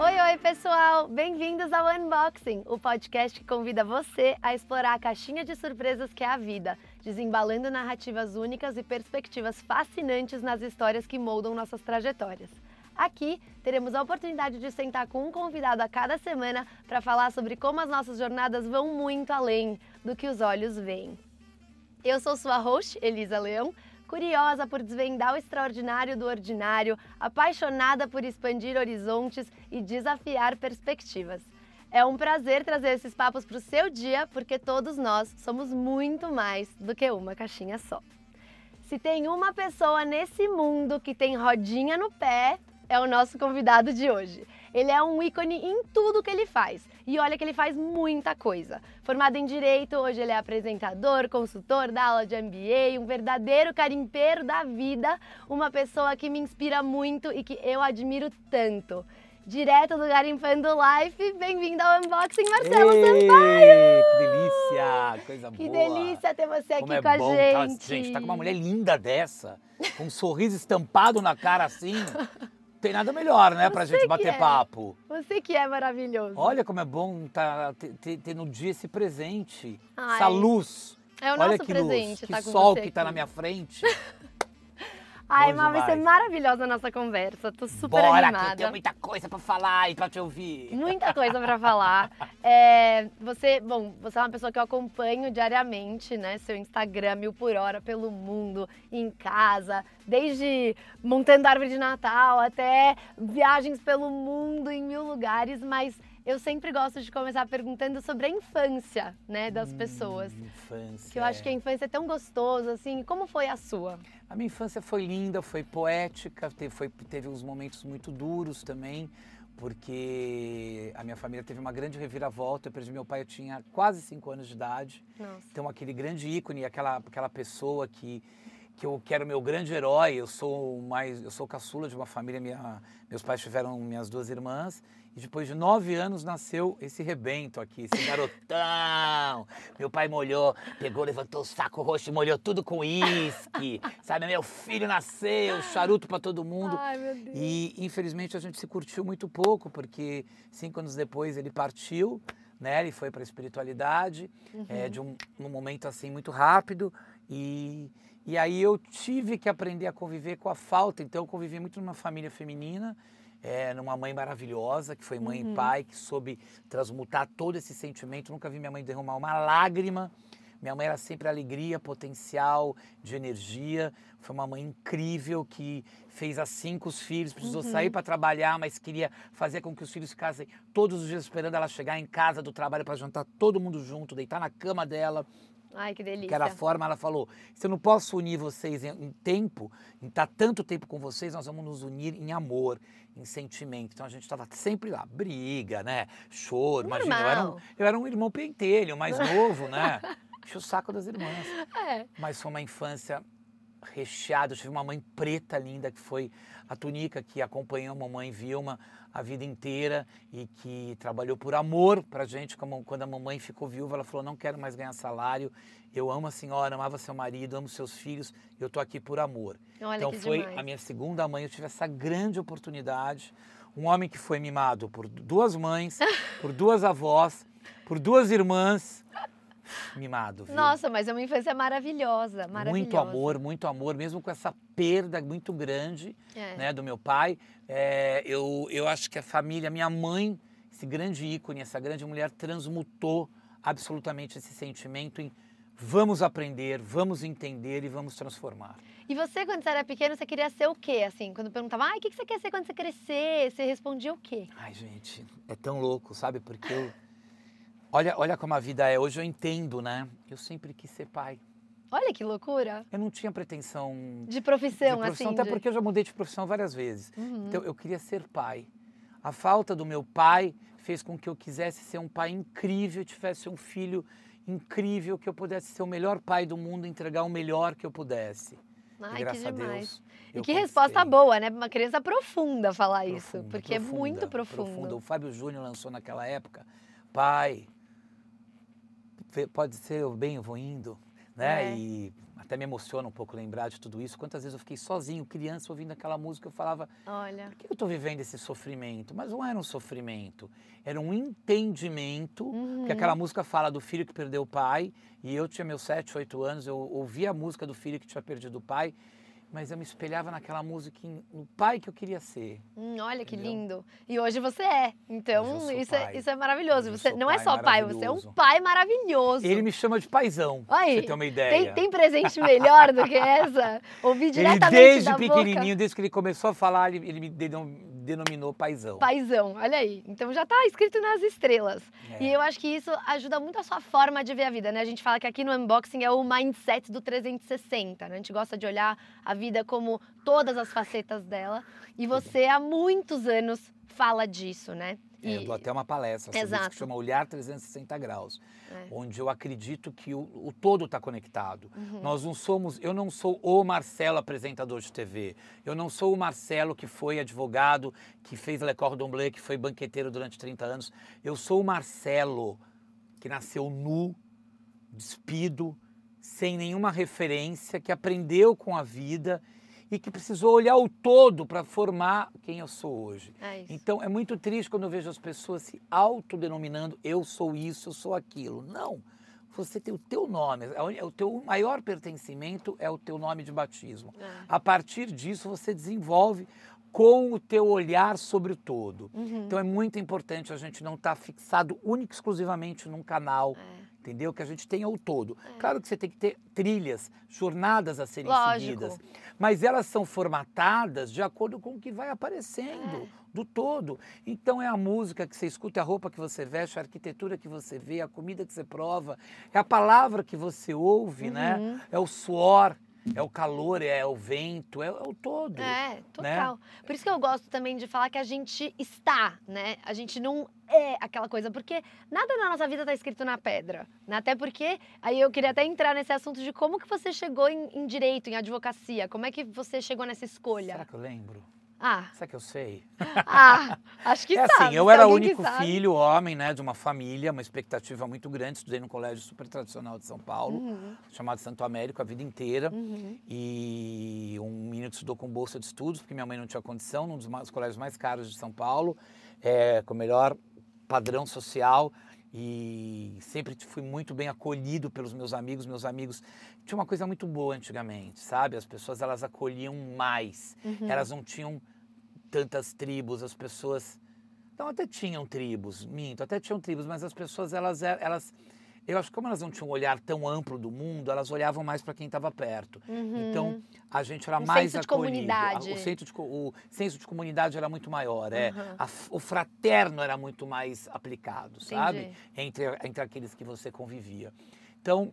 Oi, oi, pessoal! Bem-vindos ao Unboxing, o podcast que convida você a explorar a caixinha de surpresas que é a vida, desembalando narrativas únicas e perspectivas fascinantes nas histórias que moldam nossas trajetórias. Aqui teremos a oportunidade de sentar com um convidado a cada semana para falar sobre como as nossas jornadas vão muito além do que os olhos veem. Eu sou sua host, Elisa Leão, curiosa por desvendar o extraordinário do ordinário, apaixonada por expandir horizontes e desafiar perspectivas. É um prazer trazer esses papos para o seu dia, porque todos nós somos muito mais do que uma caixinha só. Se tem uma pessoa nesse mundo que tem rodinha no pé, é o nosso convidado de hoje. Ele é um ícone em tudo que ele faz. E olha que ele faz muita coisa. Formado em Direito, hoje ele é apresentador, consultor, dá aula de MBA, um verdadeiro carimpeiro da vida, uma pessoa que me inspira muito e que eu admiro tanto. Direto do Garimpando Life, bem-vindo ao Unboxing, Marcelo Ei, Sampaio! Que delícia! Coisa Que boa! delícia ter você aqui Como é com a bom tá- gente. gente, tá com uma mulher linda dessa, com um sorriso estampado na cara assim. Tem nada melhor, né, pra Você gente que bater é. papo. Você que é maravilhoso. Olha como é bom tá, ter, ter- ter no dia esse presente, Ai, essa luz. é o Olha nosso que presente luz, que tá com sol que tá aqui. na minha frente. Ai, Má, vai ser maravilhosa a nossa conversa. Tô super Bora, que eu animada. tenho muita coisa pra falar e pra te ouvir. Muita coisa pra falar. É, você, bom, você é uma pessoa que eu acompanho diariamente, né? Seu Instagram mil por hora pelo mundo, em casa, desde montando árvore de Natal até viagens pelo mundo em mil lugares, mas eu sempre gosto de começar perguntando sobre a infância, né, das pessoas. Hum, Infância. Que eu acho que a é. infância é tão gostoso, assim. Como foi a sua? A minha infância foi linda, foi poética, teve, foi- teve uns momentos muito duros também, porque a minha família teve uma grande reviravolta. Eu perdi meu pai, eu tinha quase cinco anos de idade. Nossa. Então, aquele grande ícone, aquela, aquela pessoa que, que eu quero meu grande herói. Eu sou mais, eu sou caçula de uma família. Minha, meus pais tiveram minhas duas irmãs. E depois de nove anos nasceu esse rebento aqui, esse garotão. meu pai molhou, pegou, levantou o saco roxo e molhou tudo com uísque. Sabe, meu filho nasceu, charuto pra todo mundo. Ai, meu Deus. E infelizmente a gente se curtiu muito pouco, porque cinco anos depois ele partiu, né? Ele foi para a espiritualidade, é, de um, num momento assim muito rápido. E, e aí eu tive que aprender a conviver com a falta. Então eu convivi muito numa família feminina, é, numa mãe maravilhosa, que foi mãe e pai, que soube transmutar todo esse sentimento. Nunca vi minha mãe derramar uma lágrima. Minha mãe era sempre alegria, potencial de energia. Foi uma mãe incrível que fez assim com os filhos, precisou sair para trabalhar, mas queria fazer com que os filhos ficassem todos os dias esperando ela chegar em casa do trabalho para jantar todo mundo junto, deitar na cama dela. Ai, que delícia. Que era a forma, ela falou: se eu não posso unir vocês em, em tempo, em estar tanto tempo com vocês, nós vamos nos unir em amor, em sentimento. Então a gente estava sempre lá, briga, né? Choro. Imagina, eu era, um, Normal. eu era um irmão pentelho, mais novo, né? Enche o saco das irmãs. É. Mas foi uma infância recheada. Eu tive uma mãe preta linda, que foi a Tunica, que acompanhou a mamãe Vilma a vida inteira e que trabalhou por amor pra gente. Como quando a mamãe ficou viúva, ela falou: Não quero mais ganhar salário. Eu amo a senhora, amava seu marido, amo seus filhos, eu tô aqui por amor. Olha então foi demais. a minha segunda mãe, eu tive essa grande oportunidade. Um homem que foi mimado por duas mães, por duas avós, por duas irmãs. Mimado, viu? Nossa, mas é uma infância maravilhosa, maravilhosa. Muito amor, muito amor, mesmo com essa perda muito grande É. né, do meu pai. É, eu, eu acho que a família, minha mãe, esse grande ícone, essa grande mulher, transmutou absolutamente esse sentimento em vamos aprender, vamos entender e vamos transformar. E você, quando você era pequeno, você queria ser o quê? Assim, quando perguntava, ah, o que você quer ser quando você crescer? Você respondia o quê? Ai, gente, é tão louco, sabe? Porque eu. Olha, olha como a vida é. Hoje eu entendo, né? Eu sempre quis ser pai. Olha que loucura. Eu não tinha pretensão De profissão, de profissão, assim. até de- porque eu já mudei de profissão várias vezes. Uhum. Então eu queria ser pai. A falta do meu pai fez com que eu quisesse ser um pai incrível, tivesse um filho incrível, que eu pudesse ser o melhor pai do mundo, entregar o melhor que eu pudesse. Ai, e que graças a demais. Deus. E que resposta boa, né? Uma criança profunda falar isso. Profunda, Porque é profunda, muito profundo. profunda. O Fábio Júnior lançou naquela época, pai, pode ser o bem, eu vou indo, né? É. E até me emociona um pouco lembrar de tudo isso. Quantas vezes eu fiquei sozinho, criança, ouvindo aquela música, eu falava: Olha. por que eu estou vivendo esse sofrimento? Mas não era um sofrimento, era um entendimento. Uhum. Que aquela música fala do filho que perdeu o pai, e eu tinha meus 7, 8 anos, eu ouvi a música do filho que tinha perdido o pai, mas eu me espelhava naquela música, no pai que eu queria ser. Hum, olha que Entendeu? lindo. E hoje você é. Então, isso, é, isso é maravilhoso. Você não é só pai, você é um pai maravilhoso. Ele me chama de paizão, pra Aí, você ter uma ideia. Tem, tem presente melhor do que essa? Ouvir Ele diretamente desde da pequenininho, desde que ele começou a falar, ele, ele me denom- denominou paizão. boca. Paizão, olha aí. Então já tá escrito nas estrelas. É. E eu acho que isso ajuda muito a sua forma de ver a vida, né? A gente fala que aqui no unboxing é o mindset do 360, né? A gente gosta de olhar a vida como todas as facetas dela. E você há muitos anos fala disso, né? É, eu dou até uma palestra sobre isso Exato. que chama Olhar 360 Graus, É. onde eu acredito que o, o todo está conectado. Uhum. Nós não somos, eu não sou o Marcelo apresentador de TV, eu não sou o Marcelo que foi advogado, que fez Le Cordon Bleu, que foi banqueteiro durante 30 anos. Eu sou o Marcelo que nasceu nu, despido, sem nenhuma referência, que aprendeu com a vida e que precisou olhar o todo para formar quem eu sou hoje. É. Então é muito triste quando eu vejo as pessoas se autodenominando eu sou isso, eu sou aquilo. Não. Você tem o teu nome, é o- é o teu maior pertencimento é o teu nome de batismo. É. A partir disso você desenvolve com o teu olhar sobre o todo. Uhum. Então é muito importante a gente não estar fixado única e exclusivamente num canal, É. entendeu? Que a gente tenha o todo. Claro que você tem que ter trilhas, jornadas a serem Lógico. seguidas, mas elas são formatadas de acordo com o que vai aparecendo É. do todo. Então é a música que você escuta, é a roupa que você veste, a arquitetura que você vê, a comida que você prova, é a palavra que você ouve, né? Uhum. É o suor, é o calor, é o vento, é, é o todo. É, total. Por isso que eu gosto também de falar que a gente está, né? A gente não é aquela coisa, porque nada na nossa vida tá escrito na pedra. Né? Até porque, aí eu queria até entrar nesse assunto de como que você chegou em, em direito, em advocacia, como é que você chegou nessa Será escolha? que eu lembro? Ah, Será que eu sei? ah, acho que é sabe. assim, eu era o único filho, homem, né, de uma família, uma expectativa muito grande. Estudei num colégio super tradicional de São Paulo, Uhum, chamado Santo Américo, a vida inteira. uhum. E um menino que estudou com bolsa de estudos, porque minha mãe não tinha condição, num dos mais- colégios mais caros de São Paulo, é, com o melhor padrão social. E sempre fui muito bem acolhido pelos meus amigos. Meus amigos tinha uma coisa muito boa antigamente, sabe? As pessoas elas acolhiam mais. Uhum. Elas não tinham tantas tribos, as pessoas não até tinham tribos, minto, até tinham tribos, mas as pessoas elas elas eu acho que como elas não tinham um olhar tão amplo do mundo, elas olhavam mais para quem estava perto. Uhum. Então, a gente era Um mais senso de acolhido. comunidade. O, senso de, o senso de comunidade era muito maior. É. Uhum. A o fraterno era muito mais aplicado, sabe? Entendi. Entre, entre aqueles que você convivia. Então,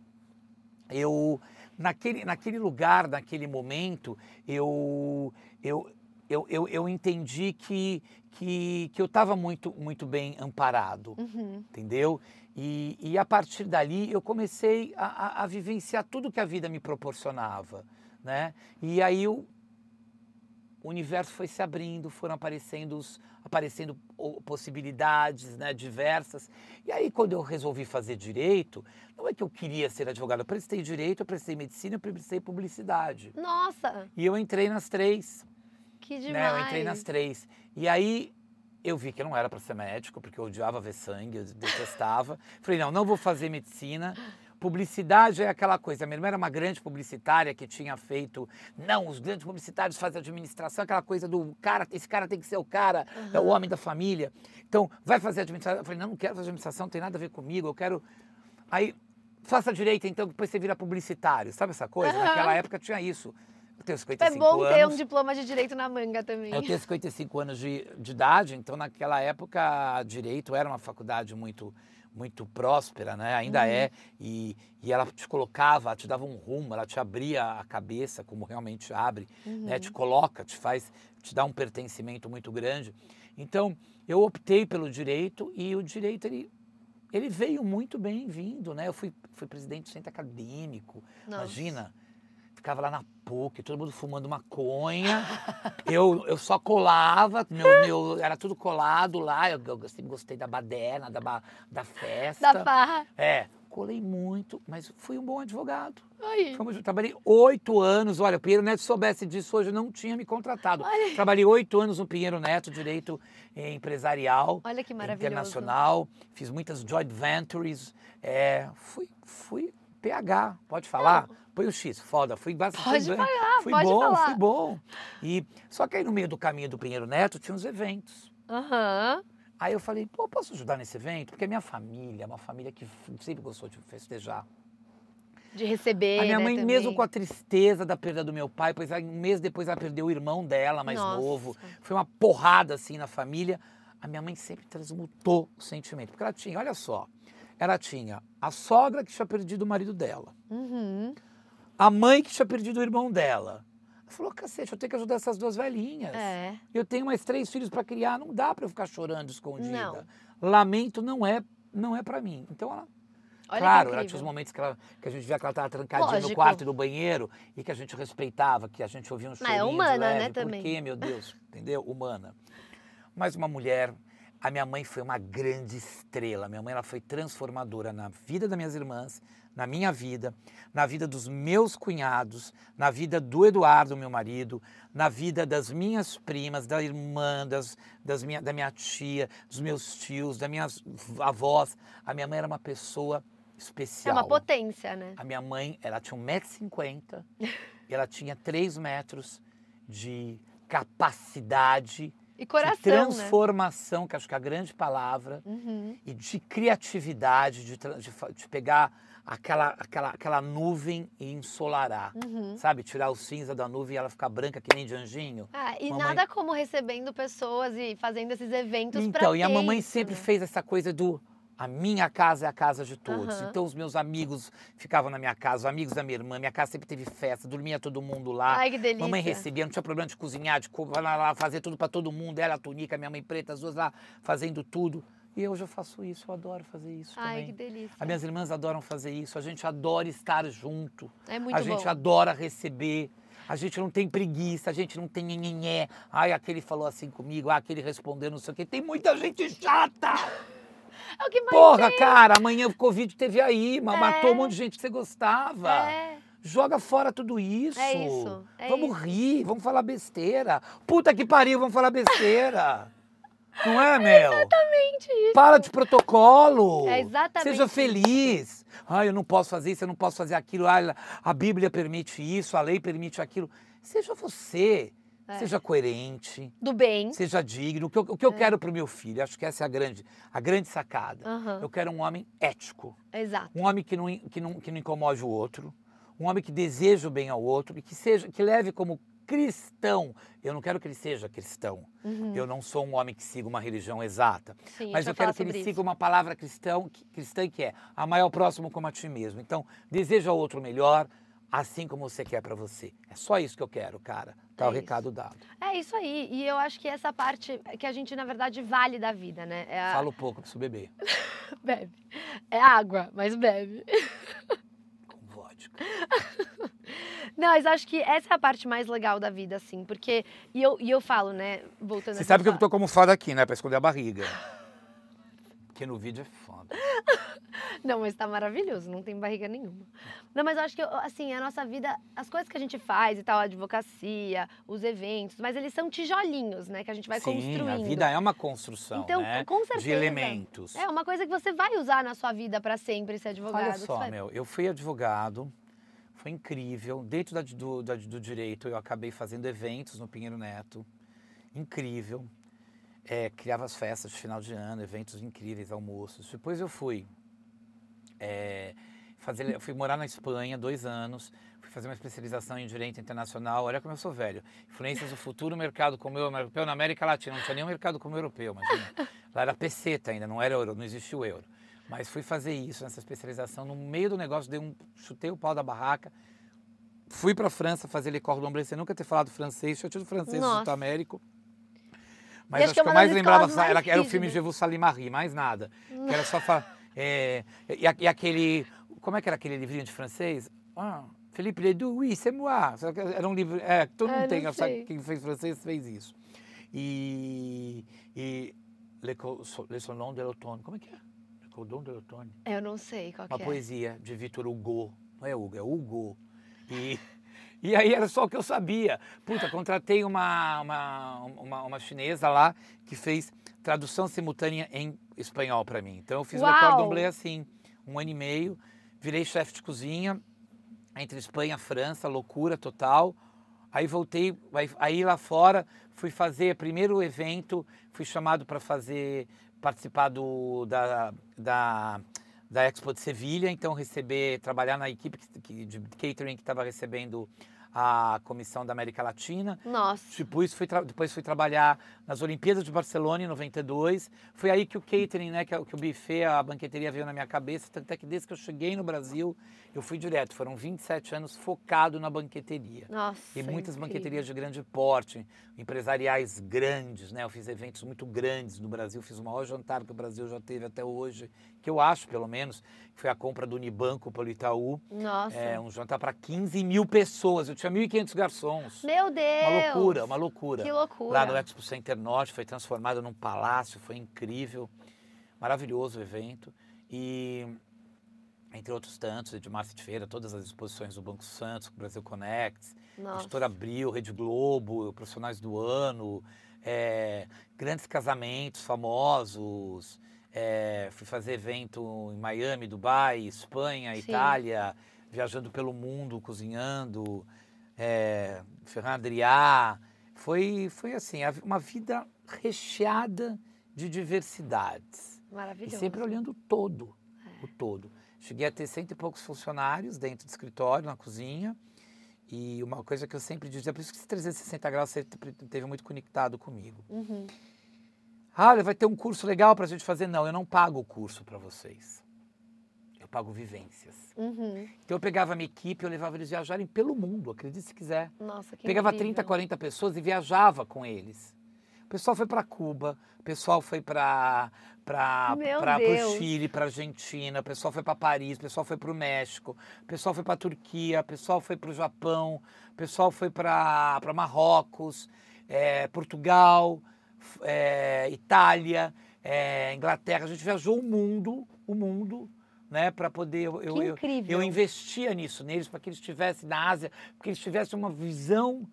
eu naquele, naquele lugar, naquele momento, eu, eu, eu, eu, eu entendi que, que, que eu estava muito, muito bem amparado Uhum. entendeu? E, e a partir dali eu comecei a, a- a vivenciar tudo que a vida me proporcionava, né? E aí o, o universo foi se abrindo, foram aparecendo, os- aparecendo possibilidades né, diversas. E aí quando eu resolvi fazer direito, não é que eu queria ser advogado, eu prestei direito, eu prestei medicina, eu prestei publicidade. Nossa, E eu entrei nas três que demais. né? Eu entrei nas três. E aí eu vi que eu não era para ser médico, porque eu odiava ver sangue, eu detestava. Falei, não, não vou fazer medicina. Publicidade é aquela coisa. Minha irmã era uma grande publicitária que tinha feito. Não, os grandes publicitários fazem administração, aquela coisa do cara, esse cara tem que ser o cara, é o homem da família. Então, vai fazer administração. Eu falei, não, não quero fazer administração, não tem nada a ver comigo, eu quero. Aí, faça direito, então, depois você vira publicitário. Sabe essa coisa? Aham. Naquela época tinha isso. Eu tenho É 55 bom anos. ter um diploma de direito na manga também. Eu tenho 55 anos de, de idade, então naquela época direito era uma faculdade muito muito próspera, né? Ainda Uhum. é e, e ela te colocava, te dava um rumo, ela te abria a cabeça como realmente abre, né? Uhum. Te coloca, te faz, te dá um pertencimento muito grande. Então eu optei pelo direito e o direito ele ele veio muito bem vindo, né? Eu fui, fui presidente do centro acadêmico, Nossa. imagina. Ficava lá na PUC, todo mundo fumando maconha. eu, eu só colava, meu, meu, era tudo colado lá. Eu, eu sempre gostei da baderna, da, da festa. Da farra. É, colei muito, mas fui um bom advogado. Aí. Advogado. Trabalhei oito anos. Olha, o Pinheiro Neto, se soubesse disso hoje, não tinha me contratado. Olha. Trabalhei oito anos no Pinheiro Neto, direito eh, empresarial. Olha que maravilhoso. Internacional. Fiz muitas joint ventures. É, fui, fui PH, pode falar? Põe o X, foda. Fui bastante. Pode bem. falar, fui pode bom, falar. fui bom. E, só que aí no meio do caminho do Pinheiro Neto tinha uns eventos. Aham. Aí eu falei, pô, posso ajudar nesse evento? Porque a minha família é uma família que sempre gostou de festejar. De receber. a minha né, mãe, mesmo com a tristeza da perda do meu pai, pois um mês depois ela perdeu o irmão dela, mais Nossa. novo. Foi uma porrada assim na família. A minha mãe sempre transmutou o sentimento. Porque ela tinha, olha só, ela tinha a sogra que tinha perdido o marido dela, Uhum. A mãe que tinha perdido o irmão dela. Ela falou, cacete, eu tenho que ajudar essas duas velhinhas. É. Eu tenho mais três filhos para criar, não dá para eu ficar chorando escondida. Não. Lamento não é, não é para mim. Então ela Olha claro, ela tinha os momentos que, ela- que a gente via que ela estava trancadinha Lógico. no quarto e no banheiro e que a gente respeitava, que a gente ouvia um chorinho é de humana, leve. né, Por também. quê, meu Deus? Entendeu? Humana. Mas uma mulher, a minha mãe foi uma grande estrela. Minha mãe ela foi transformadora na vida das minhas irmãs, na minha vida, na vida dos meus cunhados, na vida do Eduardo, meu marido, na vida das minhas primas, da irmã, das, das minha, da minha tia, dos meus tios, das minhas avós. A minha mãe era uma pessoa É especial. uma potência, né? A minha mãe, ela tinha 1,50m e ela tinha 3 metros de capacidade E de coração, né? transformação, que acho que é a grande palavra, Uhum. e de criatividade, de, de de pegar aquela, aquela, aquela nuvem e ensolarar. Uhum. Sabe? Tirar o cinza da nuvem e ela ficar branca que nem de anjinho. Ah, e Mamãe- nada como recebendo pessoas e fazendo esses eventos pra Então, e a mamãe isso, sempre né? fez essa coisa do a minha casa é a casa de todos. Aham. Então os meus amigos ficavam na minha casa, os amigos da minha irmã, minha casa sempre teve festa, dormia todo mundo lá. Ai, que delícia. Mamãe recebia, não tinha problema de cozinhar, de co- lá, lá, fazer tudo para todo mundo. Ela, a Tunica, minha mãe preta, as duas lá fazendo tudo. E hoje eu faço isso, eu adoro fazer isso Ai, que também. delícia. As minhas irmãs adoram fazer isso, a gente adora estar junto. É muito a gente bom. adora receber. A gente não tem preguiça, a gente não tem nhenhenhé. Ai, aquele falou assim comigo, ah, aquele respondeu não sei o quê. Tem muita gente chata. É o que mais Porra, tem. cara, amanhã o Covid teve aí, É. matou um monte de gente que você gostava. É. Joga fora tudo isso. É isso, é vamos isso. rir, vamos falar besteira. Puta que pariu, vamos falar besteira. Não é, Mel? Exatamente isso. Para de protocolo. É exatamente Seja isso. feliz. Ah, eu não posso fazer isso, eu não posso fazer aquilo. Ah, a Bíblia permite isso, a lei permite aquilo. Seja você. É. Seja coerente. Do bem. Seja digno. O que eu, o que eu quero para o meu filho, acho que essa é a grande, a grande sacada. Aham. Eu quero um homem ético. Exato. Um homem que não, que, não, que não incomode o outro. Um homem que deseja o bem ao outro e que, seja, que leve como cristão. Eu não quero que ele seja cristão. Uhum. Eu não sou um homem que siga uma religião exata. Sim, Mas eu quero que ele sobre siga isso. uma palavra cristão, que- cristã que é amar ao próximo como a ti mesmo. Então, deseja ao outro melhor, assim como você quer para você. É só isso que eu quero, cara. Tá É o isso. recado dado. É isso aí. E eu acho que essa parte que a gente, na verdade, vale da vida, né? É a... Fala um pouco, preciso beber. Bebe. É água, mas bebe. Com vodka. Não, mas acho que essa é a parte mais legal da vida, assim, porque. E eu, e eu falo, né? Voltando Você sabe que eu tô como fada aqui, né? Pra esconder a barriga. Porque no vídeo é foda. Não, mas tá maravilhoso, não tem barriga nenhuma. Não, mas eu acho que, assim, a nossa vida, as coisas que a gente faz e tal, a advocacia, os eventos, mas eles são tijolinhos, né? Que a gente vai Sim, construindo. a vida é uma construção, Então, né? com certeza. De elementos. É uma coisa que você vai usar na sua vida pra sempre, ser advogado. Olha só, vai- meu, eu fui advogado, foi incrível. Dentro da- do, da- do direito, eu acabei fazendo eventos no Pinheiro Neto. Incrível. É, criava as festas de final de ano, eventos incríveis, almoços. Depois eu fui é, fazer, eu fui morar na Espanha dois anos, fui fazer uma especialização em direito internacional. Olha como eu sou velho. Influências do futuro mercado como o europeu na América Latina. Não tinha nenhum mercado como o europeu, imagina. Lá era peseta ainda, não era euro, não existia o euro. Mas fui fazer isso, nessa especialização. No meio do negócio, dei um, chutei o pau da barraca. Fui para a França fazer Le Cordon Bleu, sem nunca ter falado francês, tinha tido francês no Nossa. Sul Américo. Mas acho acho que é que eu mais lembrava mais era, era o filme Je vous salue Marie, mais nada. Que era só falar. É, e, e aquele. Como é que era aquele livrinho de francês? Ah, Philippe Ledoux, oui, c'est moi. Era um livro. É, todo Ah, mundo tem, sei. quem fez francês fez isso. E. e Le, Le Salon de l'Automne, como é que é? Le Cordon de Outono. Eu não sei qual Uma é. poesia de Vitor Hugo. Não é Hugo, é Hugo. E, e aí era só o que eu sabia. Puta, contratei uma, uma, uma, uma chinesa lá que fez tradução simultânea em espanhol para mim. Então eu fiz o Uau! Cordon Bleu assim, um ano e meio. Virei chefe de cozinha entre Espanha e França, loucura total. Aí voltei, aí lá fora fui fazer primeiro evento, fui chamado para fazer participar do, da, da, da Expo de Sevilha, então receber, trabalhar na equipe que- de catering que estava recebendo a comissão da América Latina. Nossa. Depois fui, depois fui trabalhar nas Olimpíadas de Barcelona em 92. Foi aí que o catering, né, que, é o- que o buffet, a banqueteria veio na minha cabeça. Tanto é que desde que eu cheguei no Brasil, eu fui direto. Foram 27 anos focado na banqueteria. Nossa. E muitas incrível. banqueterias de grande porte, empresariais grandes, né? Eu fiz eventos muito grandes no Brasil, fiz o maior jantar que o Brasil já teve até hoje, que eu acho, pelo menos, que foi a compra do Unibanco pelo Itaú. Nossa. É, um jantar para 15 mil pessoas. Eu tinha 1.500 garçons. Meu Deus. Uma loucura, uma loucura. Que loucura. Lá no Expo Center Norte, foi transformado num palácio, foi incrível. Maravilhoso o evento. E, entre outros tantos, Edmar de Feira, todas as exposições do Banco Santos, Brasil Connect, Nossa. Editora Abril, Rede Globo, Profissionais do Ano, é, grandes casamentos famosos. é, fui fazer evento em Miami, Dubai, Espanha, Sim. Itália, viajando pelo mundo, cozinhando. É, Ferran Adrià. Foi, foi assim, uma vida recheada de diversidades. E Maravilhoso. sempre olhando o todo, o todo. Cheguei a ter cento e poucos funcionários dentro do escritório, na cozinha. E uma coisa que eu sempre dizia, por isso que esse 360 graus sempre teve muito conectado comigo. Uhum. Ah, vai ter um curso legal para a gente fazer. Não, eu não pago o curso para vocês. Eu pago vivências. Uhum. Então eu pegava a minha equipe, eu levava eles viajarem pelo mundo, acredite se quiser. Nossa, que Pegava incrível. 30, 40 pessoas e viajava com eles. O pessoal foi para Cuba, o pessoal foi para para Deus. Chile, para Argentina, o pessoal foi para Paris, o pessoal foi para o México, o pessoal foi para Turquia, o pessoal foi para o Japão, o pessoal foi para Marrocos, eh, Portugal, eh, Itália, eh, Inglaterra. A gente viajou o mundo, o mundo, né, para poder eu, eu, eu- eu investia nisso neles para que eles estivessem na Ásia, para que eles tivessem uma visão,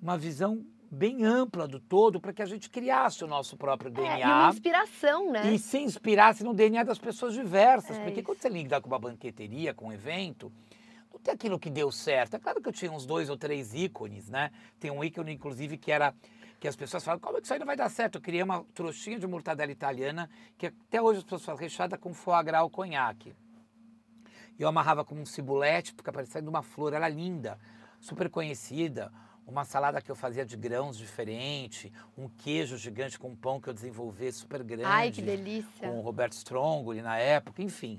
uma visão bem ampla do todo, para que a gente criasse o nosso próprio É, e uma DNA inspiração, né? e se inspirasse no DNA das pessoas diversas. É porque isso. quando você lida com uma banqueteria, com um evento, não tem aquilo que deu certo. É claro que eu tinha uns dois ou três ícones, né? Tem um ícone, inclusive, que era que as pessoas falam, como é que isso aí não vai dar certo? Eu queria uma trouxinha de mortadela italiana, que até hoje as pessoas falam, recheada com foie gras ou conhaque. Eu amarrava com um cibulete, porque parecendo uma flor, era linda, super conhecida. Uma salada que eu fazia de grãos diferente, um queijo gigante com pão que eu desenvolvi super grande Ai, que delícia. com o Roberto Strongoli na época, enfim.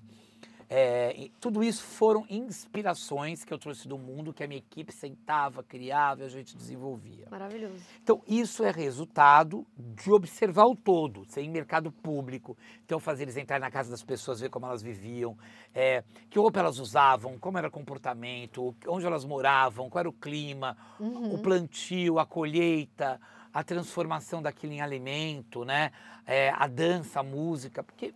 É, tudo isso foram inspirações que eu trouxe do mundo, que a minha equipe sentava, criava e a gente desenvolvia. Maravilhoso. Então, isso é resultado de observar o todo, ser em mercado público. Então, fazer eles entrar na casa das pessoas, ver como elas viviam, é, que roupa elas usavam, como era o comportamento, onde elas moravam, qual era o clima, Uhum. o plantio, a colheita, a transformação daquilo em alimento, né? É, a dança, a música, porque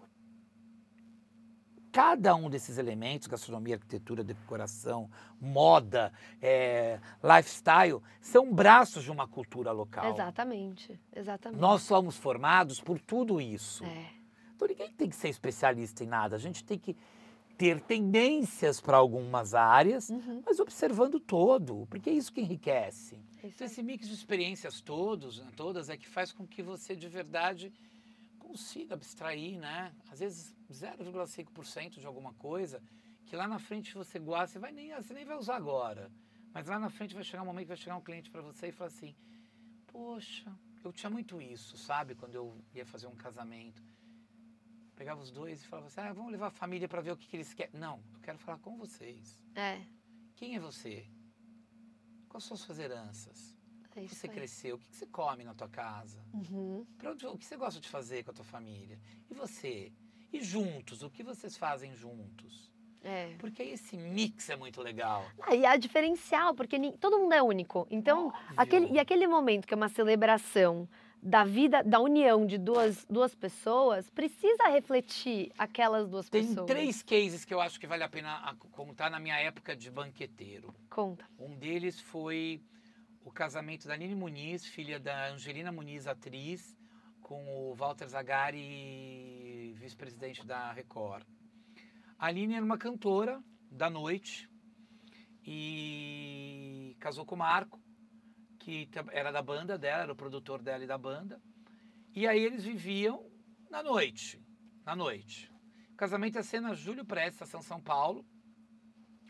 cada um desses elementos, gastronomia, arquitetura, decoração, moda, é, lifestyle, são braços de uma cultura local. Exatamente, exatamente. Nós somos formados por tudo isso. É. Então ninguém tem que ser especialista em nada. A gente tem que ter tendências para algumas áreas, Uhum. mas observando todo, porque é isso que enriquece. É isso Então, esse mix de experiências todos, todas é que faz com que você de verdade consiga abstrair, né? Às vezes 0,5% de alguma coisa que lá na frente você gosta, você, vai nem, você nem vai usar agora. Mas lá na frente vai chegar um momento que vai chegar um cliente para você e falar assim: Poxa, eu tinha muito isso, sabe? Quando eu ia fazer um casamento. Pegava os dois e falava assim: ah, vamos levar a família para ver o que, que eles querem. Não, eu quero falar com vocês. É, Quem é você? Quais são as suas heranças? É isso você aí. cresceu? O que que você come na tua casa? Uhum. Onde- o que você gosta de fazer com a tua família? E você? E juntos? O que vocês fazem juntos? É. Porque esse mix é muito legal. Ah, e há diferencial, porque todo mundo é único. Então, Óbvio. aquele, e aquele momento que é uma celebração da vida, da união de duas, duas pessoas, precisa refletir aquelas duas Tem pessoas. três cases que eu acho que vale a pena a- contar na minha época de banqueteiro. Conta. Um deles foi o casamento da Nini Muniz, filha da Angelina Muniz, atriz, com o Walter Zagari, vice-presidente da Record. A Nini era uma cantora da noite e casou com o Marco, que era da banda dela, era o produtor dela e da banda. E aí eles viviam na noite, na noite. O casamento ia ser na Júlio Prestes, estação São Paulo.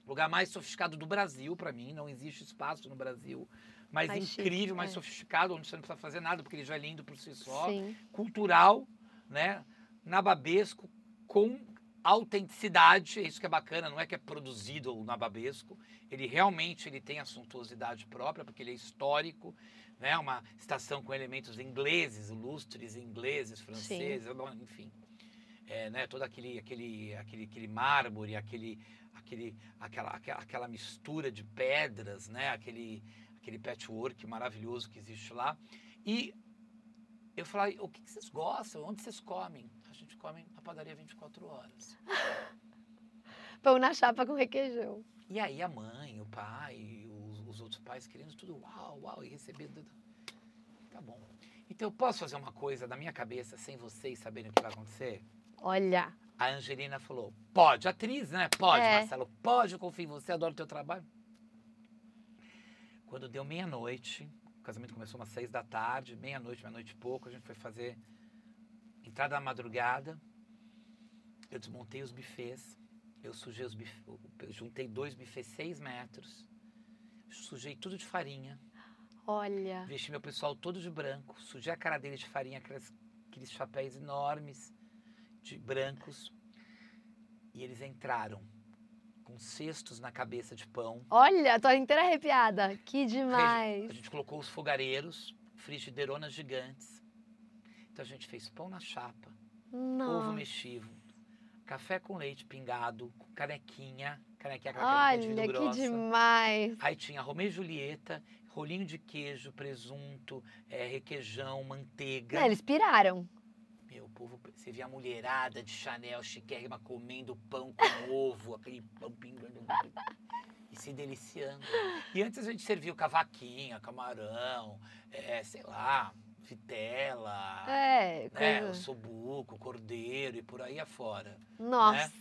Lugar mais sofisticado do Brasil, para mim. Não existe espaço no Brasil mais, Mais chique, incrível, mais é. sofisticado, onde você não precisa fazer nada, porque ele já é lindo por si só. Sim. Cultural, né? Nababesco, com autenticidade. É isso que é bacana, não é que é produzido o Nababesco. Ele realmente ele tem a suntuosidade própria, porque ele é histórico. Né? Uma estação com elementos ingleses, lustres ingleses, franceses, bom, enfim. É, né, todo aquele, aquele, aquele, aquele mármore, aquele, aquele, aquela, aquela, aquela mistura de pedras, né, aquele, aquele patchwork maravilhoso que existe lá. E eu falei, o que, que vocês gostam? Onde vocês comem? A gente come na padaria 24 horas. Pão na chapa com requeijão. E aí a mãe, o pai, os, os outros pais querendo tudo uau, uau, e recebendo. Tá bom. Então eu posso fazer uma coisa da minha cabeça sem vocês saberem o que vai acontecer? Olha. A Angelina falou: pode, atriz, né? Pode, É. Marcelo, pode, eu confio em você, adoro o teu trabalho. Quando deu meia-noite, o casamento começou umas seis da tarde, meia-noite, meia-noite e pouco, a gente foi fazer entrada da madrugada. Eu desmontei os bufês, eu sujei os bufês, juntei dois bufês seis metros, sujei tudo de farinha, Olha. Vesti meu pessoal todo de branco, sujei a cara dele de farinha, aquelas, aqueles chapéus enormes, de brancos. E eles entraram com cestos na cabeça de pão. Olha, tô inteira arrepiada. Que A demais. gente colocou os fogareiros, frigideironas gigantes. Então a gente fez pão na chapa, ovo Nossa. mexido, café com leite pingado, com canequinha, canequinha, aquela canequinha de Olha, que grossa. demais. Aí tinha Romeu e Julieta, rolinho de queijo, presunto, é, requeijão, manteiga. Não, eles piraram. Meu, o povo, você via a mulherada de Chanel chiquérrima comendo pão com ovo, aquele pão pingando. E se deliciando. E antes a gente servia o cavaquinha, camarão, é, sei lá, vitela, É, né, coisa... o sobuco, cordeiro e por aí afora. Nossa.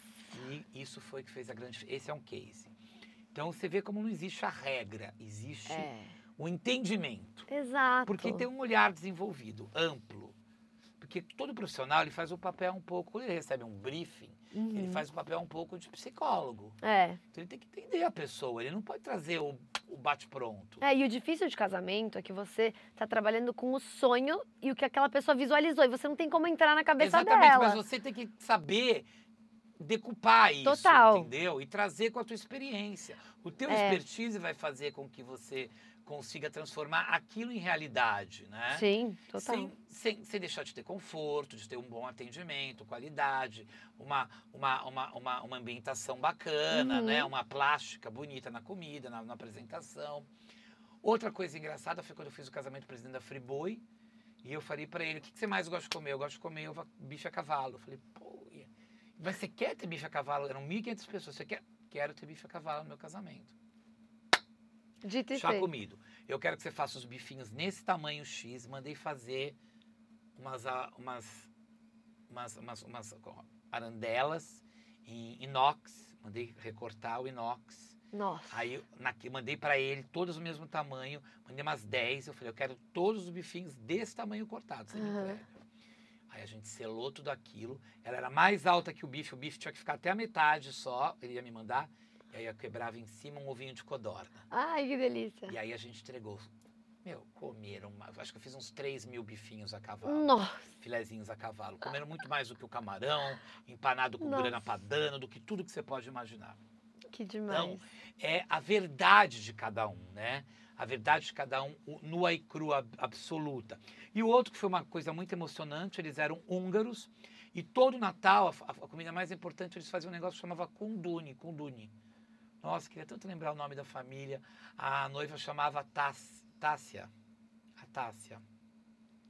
E isso foi que fez a grande. Esse é um case. Então você vê como não existe a regra, existe É. o entendimento. Exato. Porque tem um olhar desenvolvido, amplo. Porque todo profissional ele faz o papel um pouco, quando ele recebe um briefing, ele Uhum. faz o papel um pouco de psicólogo. É. Então ele tem que entender a pessoa, ele não pode trazer o, o bate-pronto. É, e o difícil de casamento é que você tá trabalhando com o sonho e o que aquela pessoa visualizou. E você não tem como entrar na cabeça Exatamente, dela. mas você tem que saber decupar isso, Total. entendeu? E trazer com a tua experiência. O teu É. expertise vai fazer com que você consiga transformar aquilo em realidade, né? Sim, total. Sem, sem, sem deixar de ter conforto, de ter um bom atendimento, qualidade, uma, uma, uma, uma, uma ambientação bacana, Uhum. né? uma plástica bonita na comida, na, na apresentação. Outra coisa engraçada foi quando eu fiz o casamento do presidente da Friboi, e eu falei para ele, o que, que você mais gosta de comer? Eu gosto de comer bife a cavalo. Eu falei, pô, mas você quer ter bife a cavalo? Eram 1.500 pessoas, você quer? Quero ter bife a cavalo no meu casamento. Dito e Chá feito. comido. Eu quero que você faça os bifinhos nesse tamanho X. Mandei fazer umas, umas, umas, umas, umas arandelas em inox. Mandei recortar o inox. Nossa. Aí na- mandei para ele todos do mesmo tamanho. Mandei umas 10. Eu falei, eu quero todos os bifinhos desse tamanho cortados. Você me Aham. entrega. Aí a gente selou tudo aquilo. Ela era mais alta que o bife. O bife tinha que ficar até a metade só. Ele ia me mandar. E aí eu quebrava em cima um ovinho de codorna. Ai, que delícia. E aí a gente entregou. Meu, comeram, acho que eu fiz uns 3 mil bifinhos a cavalo, Nossa. filezinhos a cavalo. Comeram muito mais do que o camarão, empanado com Nossa. grana padano, do que tudo que você pode imaginar. Que demais. É a verdade de cada um, né? A verdade de cada um, nua e crua absoluta. E o outro que foi uma coisa muito emocionante, eles eram húngaros, e todo Natal, a, a- comida mais importante, eles faziam um negócio que chamava kunduni, kunduni. Nossa, queria tanto lembrar o nome da família. A noiva chamava Tás- Tássia. A Tássia.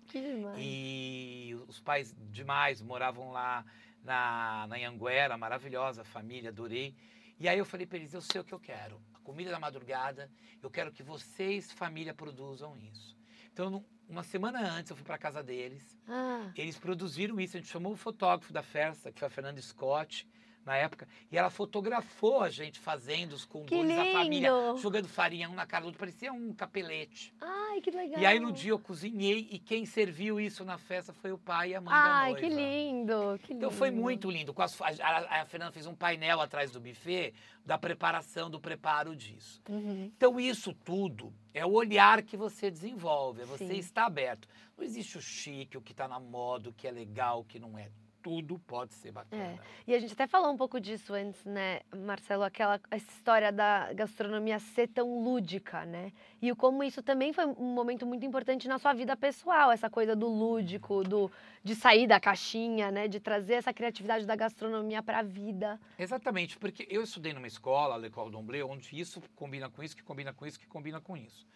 Que demais. E os pais demais moravam lá na, na Anguera, maravilhosa família, adorei. E aí eu falei para eles, eu sei o que eu quero. A comida da madrugada, eu quero que vocês, família, produzam isso. Então, uma semana antes, eu fui para casa deles. Ah, Eles produziram isso. A gente chamou o fotógrafo da festa, que foi a Fernanda Scott, na época. E ela fotografou a gente fazendo os condutos da família, jogando farinha um na cara do outro. Parecia um capelete. Ai, que legal. E aí, no dia, eu cozinhei. E quem serviu isso na festa foi o pai e a mãe Ai, da noiva. que lindo, que lindo. Então foi muito lindo. A, a- a Fernanda fez um painel atrás do buffet da preparação, do preparo disso. Uhum. Então isso tudo é o olhar que você desenvolve, é você estar aberto. Não existe o chique, o que está na moda, o que é legal, o que não é. Tudo pode ser bacana. E a gente até falou um pouco disso antes, né, Marcelo? Aquela essa história da gastronomia ser tão lúdica, né? E o como isso também foi um momento muito importante na sua vida pessoal, essa coisa do lúdico, do de sair da caixinha, né? De trazer essa criatividade da gastronomia para a vida. Exatamente, porque eu estudei numa escola, L'École d'Omblé, onde isso combina com isso, que combina com isso, que combina com isso.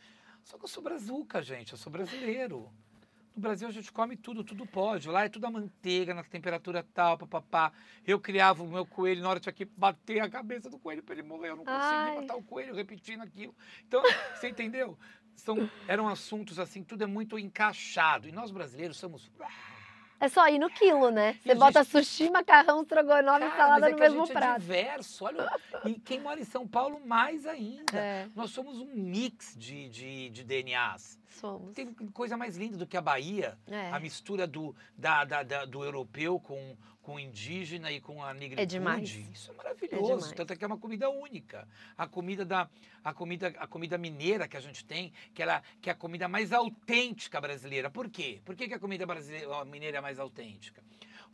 Só que eu sou brazuca, gente, eu sou brasileiro. No Brasil a gente come tudo, tudo pode. Lá é tudo a manteiga, na temperatura tal, papapá. Eu criava o meu coelho, na hora eu tinha que bater a cabeça do coelho para ele morrer. Eu não conseguia matar o coelho repetindo aquilo. Então, você entendeu? São, eram assuntos assim, tudo é muito encaixado. E nós brasileiros somos. É só ir no quilo, né? Você bota sushi, macarrão, estrogonofe e salada mas é no que a mesmo gente prato. É diverso, olha. E quem mora em São Paulo, mais ainda. É, Nós somos um mix de, de, de DNAs. Somos. Tem coisa mais linda do que a Bahia. É. A mistura do, da, da- da- do europeu com, com o indígena e com a negritude. É demais. Isso é maravilhoso. demais. Tanto é que é uma comida única. A comida, da, a, comida, a comida mineira que a gente tem, que, ela, que é a comida mais autêntica brasileira. Por quê? Por que, que a comida brasileira, mineira é mais autêntica?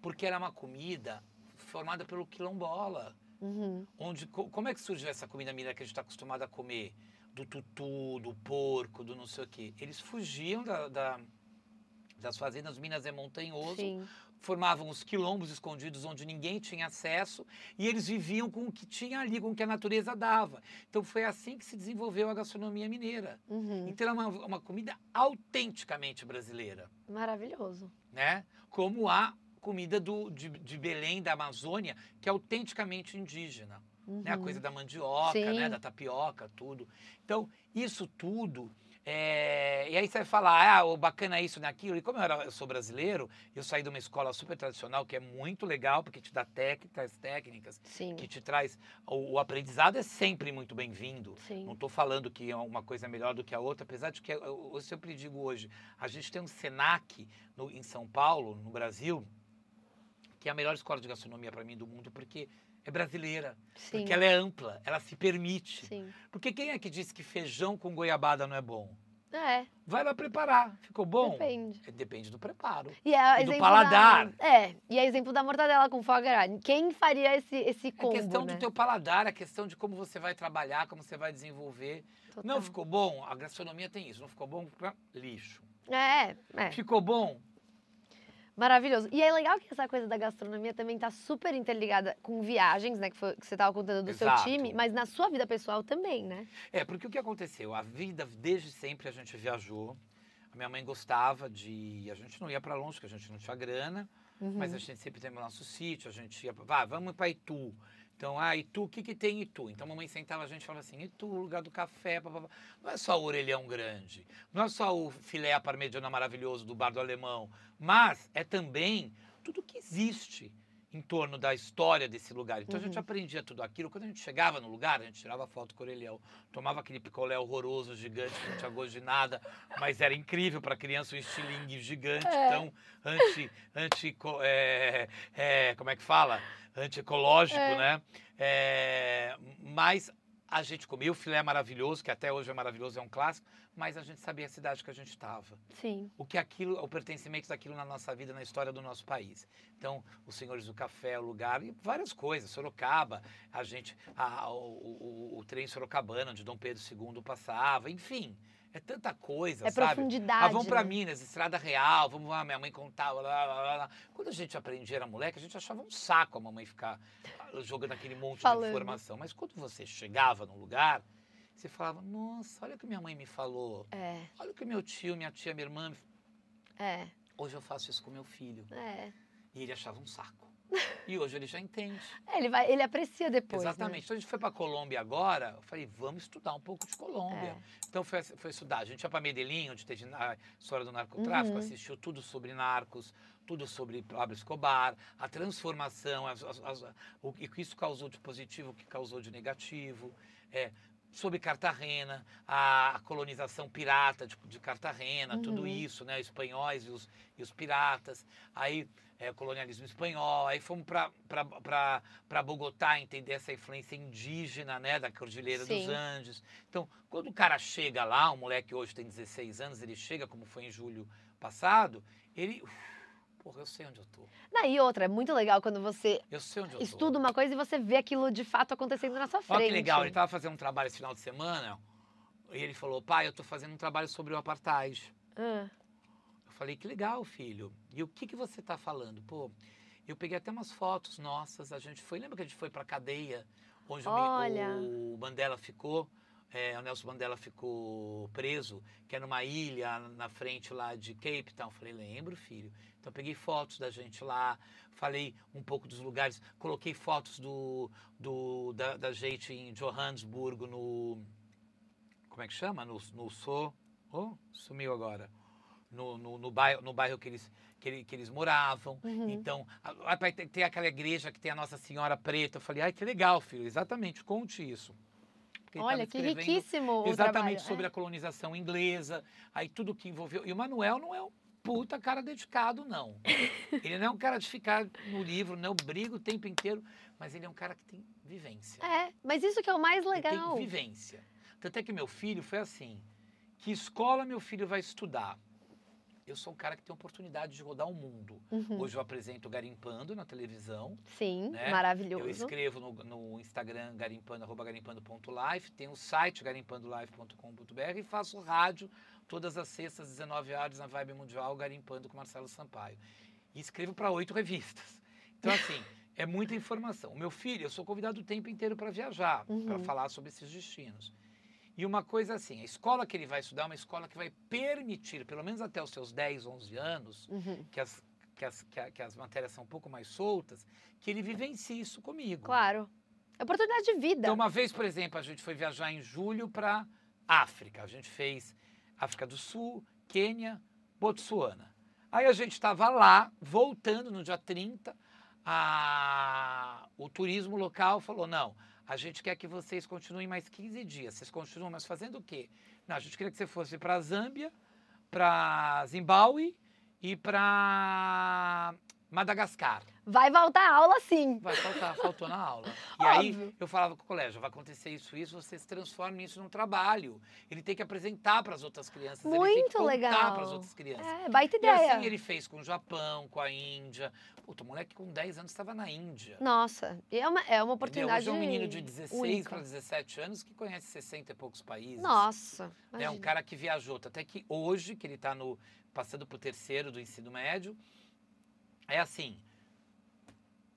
Porque ela é uma comida formada pelo quilombola Uhum. onde co- como é que surgiu essa comida mineira que a gente está acostumado a comer do tutu do porco do não sei o quê eles fugiam da, da- das fazendas Minas é montanhoso Sim. formavam os quilombos escondidos onde ninguém tinha acesso e eles viviam com o que tinha ali com o que a natureza dava então foi assim que se desenvolveu a gastronomia mineira Uhum. então é uma, uma comida autenticamente brasileira Maravilhoso. né? Como a comida do, de, de Belém, da Amazônia, que é autenticamente indígena. Né? A Uhum. coisa da mandioca, né? Da tapioca, tudo. Então, isso tudo. é, E aí você vai falar, ah, o bacana é isso, naquilo. E como eu, era, eu sou brasileiro, eu saí de uma escola super tradicional, que é muito legal, porque te dá técnicas, técnicas, Sim. que te traz. O, o aprendizado é sempre muito bem-vindo. Não estou falando que é uma coisa melhor do que a outra, apesar de que eu eu sempre digo hoje, a gente tem um Senac no- em São Paulo, no Brasil, que é a melhor escola de gastronomia para mim do mundo, porque é brasileira, Sim. porque ela é ampla, ela se permite. Sim. Porque quem é que disse que feijão com goiabada não é bom? É, Vai lá preparar. Ficou bom? depende. É, Depende do preparo. E é E do paladar. Da, é, e é exemplo da mortadela com foie gras. Quem faria esse, esse É combo, questão né? do teu paladar, é questão de como você vai trabalhar, como você vai desenvolver. Total. Não ficou bom? A gastronomia tem isso. Não ficou bom? Lixo. É, é. Ficou bom? Maravilhoso. E é legal que essa coisa da gastronomia também tá super interligada com viagens, né? Que, foi, que você tava contando do Exato. seu time, mas na sua vida pessoal também, né? É, porque o que aconteceu? A vida, desde sempre, a gente viajou. A minha mãe gostava de. A gente não ia para longe, porque a gente não tinha grana, Uhum. mas a gente sempre teve o nosso sítio, a gente ia. Vá, vamos para Itu. Então, ah, Itu, o que, que tem em Itu? Então, a mamãe sentava a gente e falava assim: Itu, lugar do café. Pá, pá, pá. Não é só o orelhão grande, não é só o filé à parmegiana maravilhoso do bar do alemão, mas é também tudo que existe em torno da história desse lugar. Então a gente Uhum. aprendia tudo aquilo. Quando a gente chegava no lugar, a gente tirava foto com o orelhão, tomava aquele picolé horroroso, gigante, que não tinha gosto de nada, mas era incrível para criança um estilingue gigante, É. tão anti, anti é, é, como é que fala? Antiecológico, É. né? É, mas a gente comia o filé maravilhoso, que até hoje é maravilhoso, é um clássico, mas a gente sabia a cidade que a gente estava Sim. o que aquilo, o pertencimento daquilo na nossa vida, na história do nosso país. Então, os senhores do café, o lugar e várias coisas. Sorocaba, a gente, a- o, o- o trem sorocabana, onde Dom Pedro II passava, enfim, é tanta coisa, É sabe? profundidade. Ah, vamos para né? Minas, Estrada Real, vamos lá, minha mãe contava. Lá, lá, lá, lá. Quando a gente aprendia, era moleque, a gente achava um saco a mamãe ficar ah, jogando aquele monte Falando. de informação. Mas quando você chegava no lugar, você falava, nossa, olha o que minha mãe me falou. É. Olha o que meu tio, minha tia, minha irmã. É, Hoje eu faço isso com meu filho. é. E ele achava um saco. E hoje ele já entende. É, Ele, vai, ele aprecia depois. né? Exatamente. Então a gente foi para Colômbia agora. Eu falei, vamos estudar um pouco de Colômbia. É. Então foi, foi estudar. A gente ia para Medellín, onde teve a história do narcotráfico, Uhum. assistiu tudo sobre narcos, tudo sobre Pablo Escobar, a transformação, as- as- as- o que isso causou de positivo, o que causou de negativo. É, sobre Cartagena, a, colonização pirata de, de Cartagena, tudo Uhum. isso, né? Espanhóis e os, e os piratas. Aí, é, colonialismo espanhol. Aí fomos para Bogotá entender essa influência indígena, né? Da Cordilheira Sim. dos Andes. Então, quando o cara chega lá, um moleque hoje tem 16 anos, ele chega, como foi em julho passado, ele. uf, Porra, eu sei onde eu tô. Não, e outra, é muito legal quando você eu tô. estuda uma coisa e você vê aquilo de fato acontecendo na sua frente. Olha que legal, ele estava fazendo um trabalho esse final de semana e ele falou: pai, eu estou fazendo um trabalho sobre o apartheid. Ah, falei: que legal, filho. E o que, que você está falando? Pô, eu peguei até umas fotos nossas, a gente foi. Lembra que a gente foi para cadeia, onde Olha. o Mandela ficou? é, o Nelson Mandela ficou preso, que é numa ilha na frente lá de Cape Town. Falei, lembro, filho. Então peguei fotos da gente lá, falei um pouco dos lugares, coloquei fotos do, do da, da gente em Johannesburgo, no. Como é que chama? No, no So. Oh, sumiu agora. No, no, no bairro, no bairro que eles, que, ele- que eles moravam. uhum. Então, vai ter, ter aquela igreja que tem a Nossa Senhora Preta. Eu falei, ai, que legal, filho. Exatamente, conte isso. Porque ele Olha, que riquíssimo Exatamente trabalho. sobre É. a colonização inglesa, aí tudo que envolveu. E o Manuel não é um puta cara dedicado, não. ele não é um cara de ficar no livro, não briga o tempo inteiro, mas ele é um cara que tem vivência. É, mas isso que é o mais Ele legal. tem vivência. Tanto é que meu filho foi assim: que escola meu filho vai estudar? Eu sou um cara que tem oportunidade de rodar o mundo. Uhum. Hoje eu apresento Garimpando na televisão. Sim, né? maravilhoso. Eu escrevo no, no Instagram garimpando, arroba garimpando.life, tem o site garimpandolife.com.br e faço rádio todas as sextas, 19 horas, na Vibe Mundial, garimpando com Marcelo Sampaio. E escrevo para oito revistas. Então, assim, é muita informação. O meu filho, eu sou convidado o tempo inteiro para viajar, para Uhum. falar sobre esses destinos. E uma coisa assim, a escola que ele vai estudar é uma escola que vai permitir, pelo menos até os seus 10, 11 anos, Uhum. que as, que as, que a- que as matérias são um pouco mais soltas, que ele vivencie isso comigo. Claro. É oportunidade de vida. Então, uma vez, por exemplo, a gente foi viajar em julho para África. A gente fez África do Sul, Quênia, Botsuana. Aí a gente estava lá, voltando no dia 30, a- o turismo local falou: não, a gente quer que vocês continuem mais 15 dias. Vocês continuam, mas fazendo o quê? Não, a gente queria que você fosse para Zâmbia, para Zimbábue e para Madagascar. Vai voltar a aula sim. Vai faltar, faltou na aula. E aí eu falava com o colégio, vai acontecer isso, isso, você se transforma isso num trabalho. Ele tem que apresentar para as outras crianças, ele tem que Muito contar legal. para as outras crianças. É, baita E ideia. assim ele fez com o Japão, com a Índia. Puta, o moleque com 10 anos estava na Índia. Nossa, e é uma, é uma Entendeu? oportunidade Hoje é um menino de 16 única. para 17 anos que conhece 60 e poucos países. Nossa, É um imagina. cara que viajou. Até que hoje, que ele está no, passando para o terceiro do ensino médio, é assim,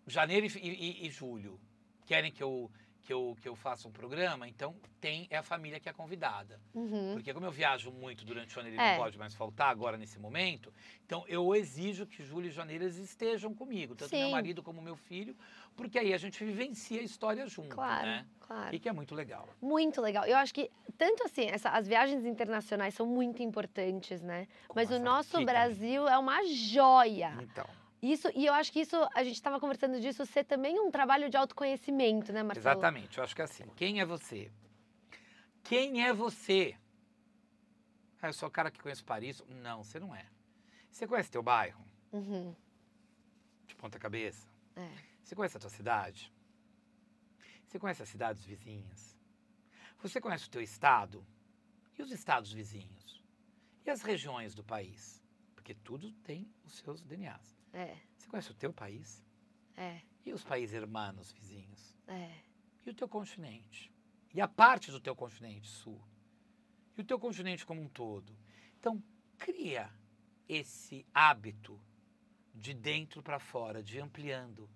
janeiro e, e- e julho querem que eu, que, eu, que eu faça um programa, então tem é a família que é convidada. Uhum. Porque como eu viajo muito durante o ano, ele É. não pode mais faltar agora nesse momento, então eu exijo que julho e janeiro estejam comigo, tanto meu Sim. marido como meu filho, porque aí a gente vivencia a história junto, Claro, né? claro. E que é muito legal. Muito legal. Eu acho que, tanto assim, essa- as viagens internacionais são muito importantes, né? Como Mas o nosso Brasil é uma joia. também. Então. Isso, e eu acho que isso, a gente estava conversando disso, ser também um trabalho de autoconhecimento, né, Marcelo? Exatamente, eu acho que é assim. Quem é você? Quem é você? Ah, eu sou o cara que conhece Paris. Não, você não é. Você conhece teu bairro? Uhum. De ponta cabeça? É. Você conhece a tua cidade? Você conhece as cidades vizinhas? Você conhece o teu estado? E os estados vizinhos? E as regiões do país? Porque tudo tem os seus DNAs. É, Você conhece o teu país? é, E os países hermanos vizinhos? é. E o teu continente? E a parte do teu continente sul? E o teu continente como um todo? Então, cria esse hábito de dentro para fora, de ampliando.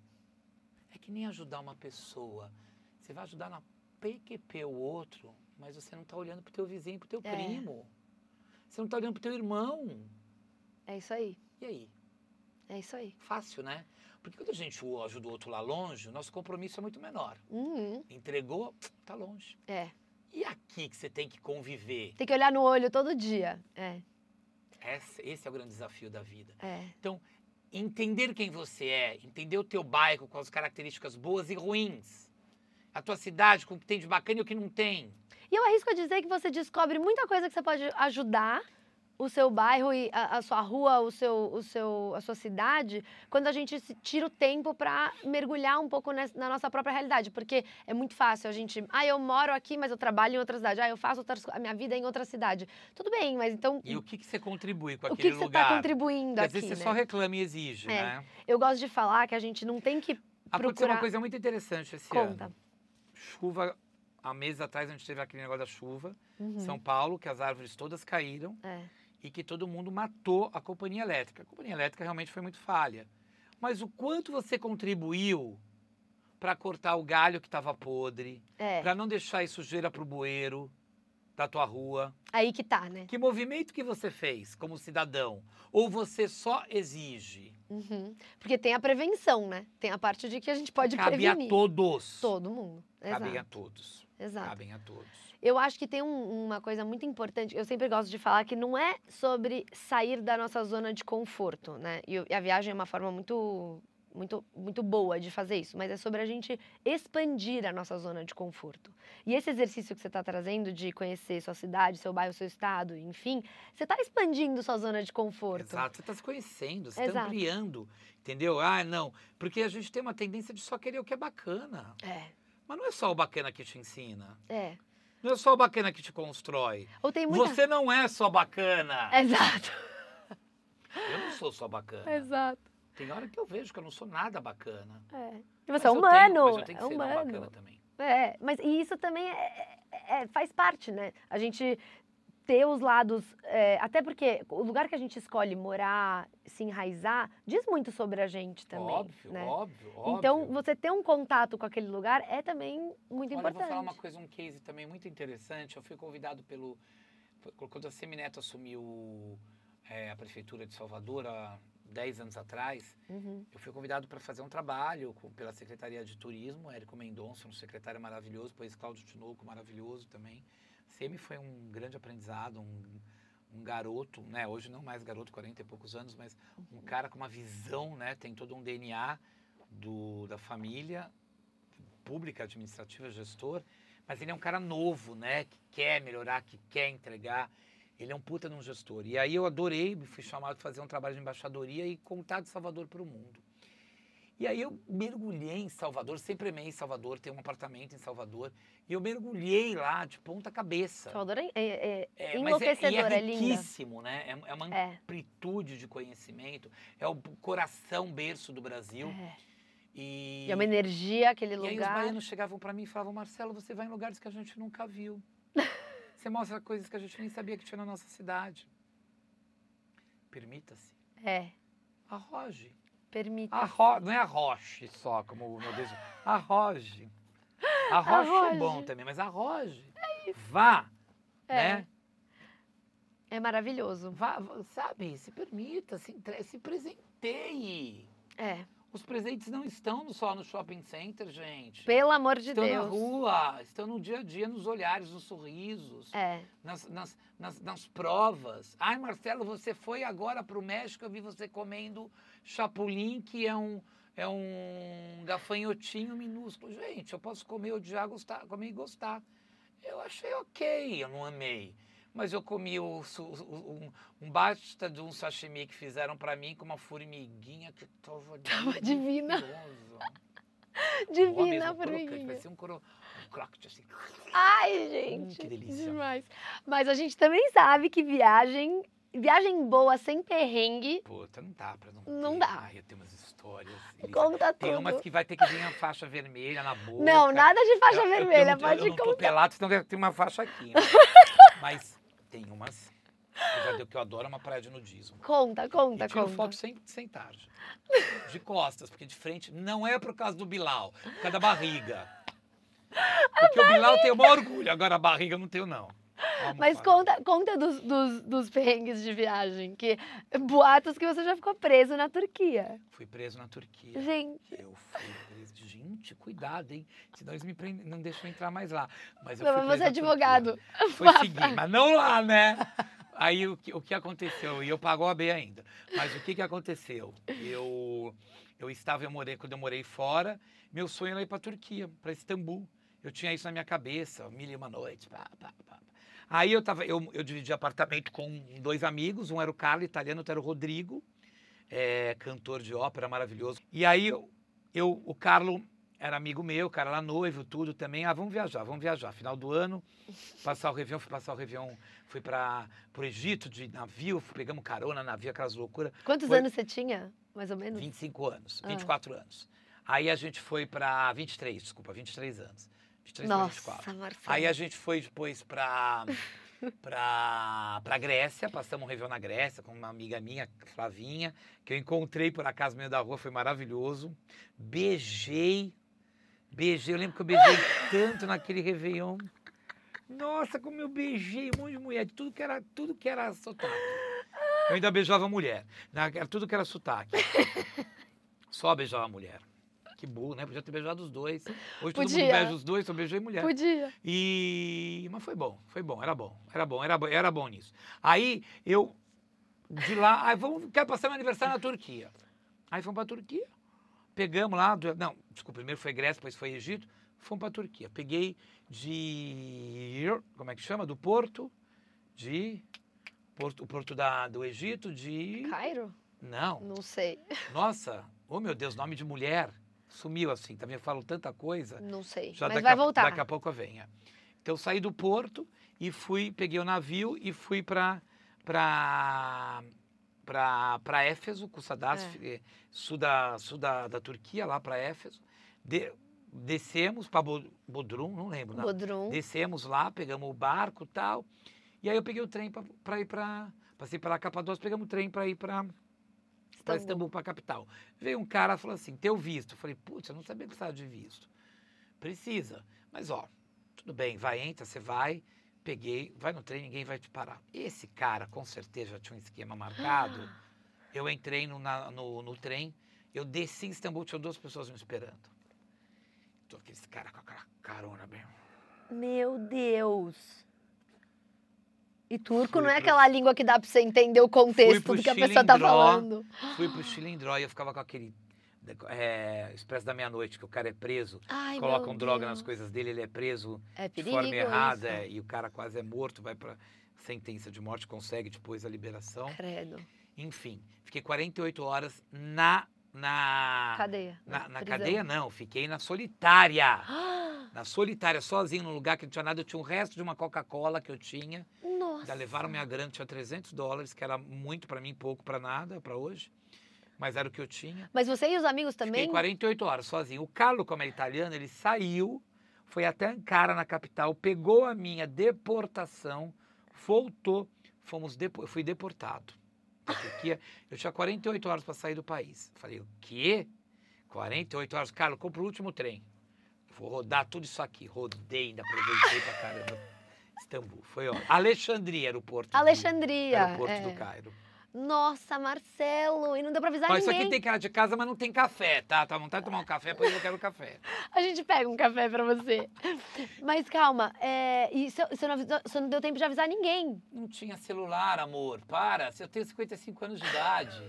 É que nem ajudar uma pessoa. Você vai ajudar na PQP o outro, mas você não está olhando para o teu vizinho, para o teu É. primo. Você não está olhando para o teu irmão. É isso aí. E aí? É isso aí. Fácil, né? Porque quando a gente ajuda o outro lá longe, o nosso compromisso é muito menor. Uhum. Entregou, tá longe. É. E aqui que você tem que conviver? Tem que olhar no olho todo dia. É, Esse, esse é o grande desafio da vida. é. Entender quem você é, entender o teu bairro com as características boas e ruins. A tua cidade com o que tem de bacana e o que não tem. E eu arrisco a dizer que você descobre muita coisa que você pode ajudar o seu bairro e a, a sua rua, o seu, o seu, a sua cidade, quando a gente tira o tempo para mergulhar um pouco nes- na nossa própria realidade, porque é muito fácil a gente, ah, eu moro aqui, mas eu trabalho em outra cidade, ah, eu faço outras, a minha vida é em outra cidade. Tudo bem, mas então E o que, que você contribui com o aquele que, que você lugar? está contribuindo às aqui? vezes você né? só reclama e exige, É. né? Eu gosto de falar que a gente não tem que Aconteceu procurar- uma coisa muito interessante esse conta. ano. Chuva, há meses atrás a gente teve aquele negócio da chuva. Uhum. São Paulo, que as árvores todas caíram É. e que todo mundo matou a companhia elétrica. A companhia elétrica realmente foi muito falha. Mas o quanto você contribuiu para cortar o galho que estava podre, É, para não deixar isso sujeira pro bueiro da tua rua? aí que tá, né? Que movimento que você fez como cidadão? Ou você só exige? Uhum. Porque tem a prevenção, né? Tem a parte de que a gente pode Cabe prevenir. a todos. Todo mundo. Cabem a todos. Exato. Cabem a todos. Eu acho que tem um- uma coisa muito importante. Eu sempre gosto de falar que não é sobre sair da nossa zona de conforto, né? E, a viagem é uma forma muito, muito, muito boa de fazer isso, mas é sobre a gente expandir a nossa zona de conforto. E esse exercício que você está trazendo de conhecer sua cidade, seu bairro, seu estado, enfim, você está expandindo sua zona de conforto. Exato, você está se conhecendo, você está ampliando, entendeu? Ah, não, porque a gente tem uma tendência de só querer o que é bacana. É, não é só o bacana que te ensina, é. não é só o bacana que te constrói. Ou tem muita. Você não é só bacana. Exato. Eu não sou só bacana. Exato. Tem hora que eu vejo que eu não sou nada bacana. É. E Mas você é eu humano. tenho- mas eu tenho que é ser humano. bacana também. É, mas e isso também é- é- é- faz parte, né? A gente ter os lados. é, até porque o lugar que a gente escolhe morar, se enraizar, diz muito sobre a gente também. óbvio, né? óbvio, óbvio. Então, você ter um contato com aquele lugar é também muito Olha, eu importante. vou falar uma coisa, um case também muito interessante. Eu fui convidado pelo. Quando a Semineto assumiu é, a prefeitura de Salvador há 10 anos atrás, Uhum. eu fui convidado para fazer um trabalho com- pela Secretaria de Turismo, Érico Mendonça, um secretário maravilhoso, depois Cláudio Tinoco, maravilhoso também. Semi foi um grande aprendizado, um, um garoto, né? Hoje não mais garoto, 40 e poucos anos, mas um cara com uma visão, né? Tem todo um DNA do, da família pública, administrativa, gestor, mas ele é um cara novo, né? Que quer melhorar, que quer entregar. Ele é um puta de um gestor. E aí eu adorei, fui chamado para fazer um trabalho de embaixadoria e contar de Salvador para o mundo. E aí eu mergulhei em Salvador, sempre amei em Salvador, tenho um apartamento em Salvador, e eu mergulhei lá de ponta cabeça. Salvador é, é, é É, é, e enlouquecedor, é é, riquíssimo, né? É, é uma É. amplitude de conhecimento, é o coração berço do Brasil. É. E, E é uma energia, aquele e aí os lugar. baianos chegavam para mim e falavam, Marcelo, você vai em lugares que a gente nunca viu. Você mostra coisas que a gente nem sabia que tinha na nossa cidade. Permita-se. É, Arroje. Permita. Arro... Não é arroche só, como o meu Deus. Arroje. Arroche é Arroje. bom também, mas arroje. Vá. É. Né? É maravilhoso. Vá, sabe, se permita, se, entre... se presenteie. É, Os presentes não estão só no shopping center, gente. pelo amor de estão na Deus. rua, estão no dia a dia, nos olhares, nos sorrisos, É, nas, nas, nas, nas provas. Ai, Marcelo, você foi agora para o México, eu vi você comendo chapulim, que é um, é um gafanhotinho minúsculo. Gente, eu posso comer, odiar, gostar, comer e gostar. Eu achei ok, eu não amei. Mas eu comi o, o- um, um basta de um sashimi que fizeram para mim com uma formiguinha que tava, Tava divina. divina a formiguinha. Parecia um, coro, um croquete assim. Ai, gente. que delícia. Demais. Mas a gente também sabe que viagem, viagem boa sem perrengue, Puta, não dá pra não Não ter. dá. Ai, eu tenho umas histórias. Elisa. conta Tem tudo. umas que vai ter que vir a faixa vermelha na boca. Não, nada de faixa Eu- eu- eu vermelha, não- pode Eu não tô contar. pelado, senão deve ter uma faixa aqui. né? Mas tem umas. Eu que eu adoro é uma praia de nudismo. Conta, conta, E tiro conta. foto sem, sem tarde. De costas, porque de frente não é por causa do Bilal, por causa da barriga. Porque o Bilal tem o maior orgulho, agora a barriga eu não tenho, não. Mas conta, conta dos, dos, dos perrengues de viagem, que boatos que você já ficou preso na Turquia. Fui preso na Turquia. Gente. Eu fui preso. Gente, cuidado, hein? Senão eles me prendem, não deixam entrar mais lá. Mas eu Não, fui mas você é na Turquia. advogado. Foi seguir, mas não lá, né? Aí o que, o que aconteceu? E eu pago a B ainda. Mas o que, que aconteceu? Eu, eu estava, eu morei, quando eu morei fora, meu sonho era ir para Turquia, para Istambul. Eu tinha isso na minha cabeça, mil e uma noite. Pá, pá, pá. Aí eu, tava, eu, eu dividi apartamento com dois amigos, um era o Carlos, italiano, outro era o Rodrigo, é, cantor de ópera maravilhoso. E aí eu, eu, o Carlos era amigo meu, o cara lá noivo, tudo também. Ah, vamos viajar, vamos viajar. Final do ano, passar o Réveillon, fui passar o Réveillon, fui para o Egito de navio, fui- pegamos carona, navio, aquelas loucuras. Quantos Foi- anos você tinha, mais ou menos? 25 anos, Ah. 24 anos. Aí a gente foi para 23, desculpa, 23 anos. 23 para Nossa, 24. Marcelo. Aí a gente foi depois pra, pra, pra Grécia, passamos um Réveillon na Grécia com uma amiga minha, Flavinha, que eu encontrei por acaso no meio da rua, foi maravilhoso. Beijei, beijei, eu lembro que eu beijei tanto naquele Réveillon. Nossa, como eu beijei um monte de mulher, de tudo que era, tudo que era sotaque. Eu ainda beijava mulher, na- era tudo que era sotaque. Só beijava mulher. Que burro, né? Podia ter beijado os dois. Hoje todo mundo Podia. beija os dois, só beijei mulher. Podia. E mas foi bom, foi bom, era bom, era bom, era bom, era bom nisso. Aí eu de lá, aí vamos, quero passar meu aniversário na Turquia. Aí fomos para Turquia. Pegamos lá, do- não, desculpa, primeiro foi Grécia, depois foi Egito, fomos para Turquia. Peguei de como é que chama? Do Porto de Porto, o Porto da, do Egito de Cairo? Não. Não sei. Nossa, oh meu Deus, nome de mulher. Sumiu assim, também falo tanta coisa. Não sei. Já Mas vai a, voltar. Daqui a pouco é. Então eu saí do porto e fui, peguei o navio e fui para para para Éfeso, Kusadas, É. eh, sul, da, sul da, da Turquia, lá para Éfeso. De- descemos para Bodrum, não lembro. Não. Bodrum. Descemos lá, pegamos o barco tal. E aí eu peguei o trem para ir para. Passei pela Capadócia, pegamos o trem para ir para para Istambul, para a capital. Veio um cara e falou assim: teu visto. Eu falei: putz, eu não sabia que precisava de visto. Precisa. Mas ó, tudo bem, vai, entra, você vai. Peguei, vai no trem, ninguém vai te parar. Esse cara, com certeza, já tinha um esquema marcado. Eu entrei no, na- no, no trem, eu desci em Istambul, tinha duas pessoas me esperando. Tô aquele cara com aquela carona bem. Meu Deus. E turco Fui não é pro- aquela língua que dá pra você entender o contexto do que a pessoa tá falando. Fui pro Chilindró e eu ficava com aquele. É, Expresso da Meia-Noite, que o cara é preso, Ai, colocam droga Deus. nas coisas dele, ele é preso É de forma errada é, e o cara quase é morto, vai para sentença de morte, consegue depois a liberação. Credo. Enfim, fiquei 48 horas na na Cadeia. na, na cadeia não, fiquei na solitária. Ah, Na solitária, sozinho, num lugar que não tinha nada, eu tinha o resto de uma Coca-Cola que eu tinha. Nossa. Ainda levaram minha grana, tinha 300 dólares, que era muito pra mim, pouco pra nada, pra hoje. Mas era o que eu tinha. Mas você e os amigos Fiquei também? 48 horas sozinho. O Carlo, como é italiano, ele saiu, foi até Ankara, na capital, pegou a minha deportação, voltou, fomos depo- fui deportado Turquia. Eu tinha 48 horas para sair do país. Falei, o quê? 48 horas? Carlos, compra o último trem. Vou rodar tudo isso aqui. Rodei, ainda aproveitei pra caramba. Istambul, foi ótimo. Alexandria era o porto. do- Alexandria. Era o porto é. do Cairo. Nossa, Marcelo. E não deu pra avisar Ó, isso ninguém. aqui tem cara de casa, mas não tem café, tá? Tá vontade de tomar um café, pois eu quero café. A gente pega um café pra você. Mas calma, é, e você não, avisou- você não deu tempo de avisar ninguém. Não tinha celular, amor. Para. Se eu tenho 55 anos de idade.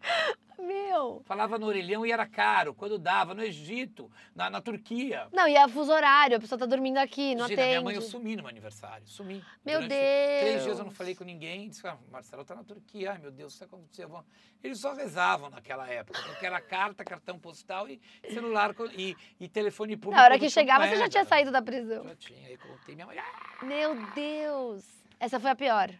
Meu. Falava no orelhão e era caro. Quando dava, no Egito, na, na Turquia. Não, e é fuso horário, a pessoa tá dormindo aqui, não Imagina, atende. minha mãe, eu sumi no meu aniversário. Sumi. Meu Durante Deus. Três dias eu não falei com ninguém. Disse, ah, Marcelo tá na Turquia. Ai, meu Deus, o que aconteceu? Eles só rezavam naquela época. Porque era carta, cartão postal e celular e, e telefone público. Na hora que chegava, você já tinha saído da prisão. Já tinha. Aí contei minha mãe. "Ah!" Meu Deus. Essa foi a pior.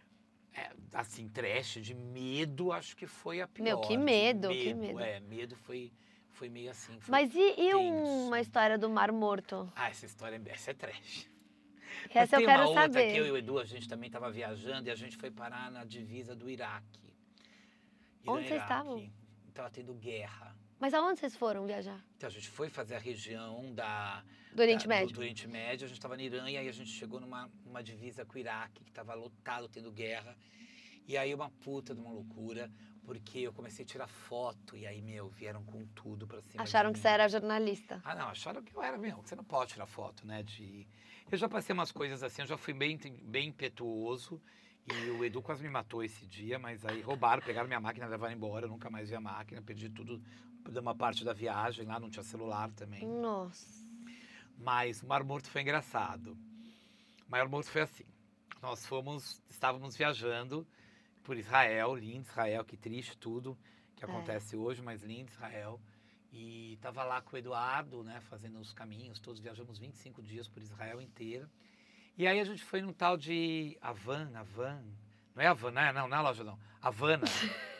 É, assim, trash de medo, acho que foi a pior. Meu, que de medo, que medo. É, medo foi, foi meio assim. foi- Mas e, e uma história do Mar Morto? Ah, essa história é- essa é trash. Mas Essa eu tem quero uma outra saber. que eu e o Edu, a gente também estava viajando e a gente foi parar na divisa do Iraque. Irã, Onde vocês estavam? Tava tendo guerra. Mas aonde vocês foram viajar? Então a gente foi fazer a região da, Do Oriente da- Médio? Do, Oriente Médio, a gente estava na Irã e aí a gente chegou numa, numa divisa com o Iraque, que estava lotado, tendo guerra. E aí uma puta de uma loucura, porque eu comecei a tirar foto e aí, meu, vieram com tudo pra cima. Acharam que você era jornalista. Ah, não, acharam que eu era, meu, você não pode tirar foto, né? De... Eu já passei umas coisas assim, eu já fui bem, bem impetuoso. E o Edu quase me matou esse dia, mas aí roubaram, pegaram minha máquina, levaram embora, eu nunca mais vi a máquina, perdi tudo uma parte da viagem, lá não tinha celular também. Nossa. Mas o Mar Morto foi engraçado. O Mar Morto foi assim. Nós fomos, estávamos viajando por Israel, lindo Israel, que triste tudo que É. acontece hoje, mas lindo Israel. E estava lá com o Eduardo, né, fazendo os caminhos, todos viajamos 25 dias por Israel inteira. E aí a gente foi num tal de Havan, Havan. Não é Havan, não é, não, não é a loja não. Havana.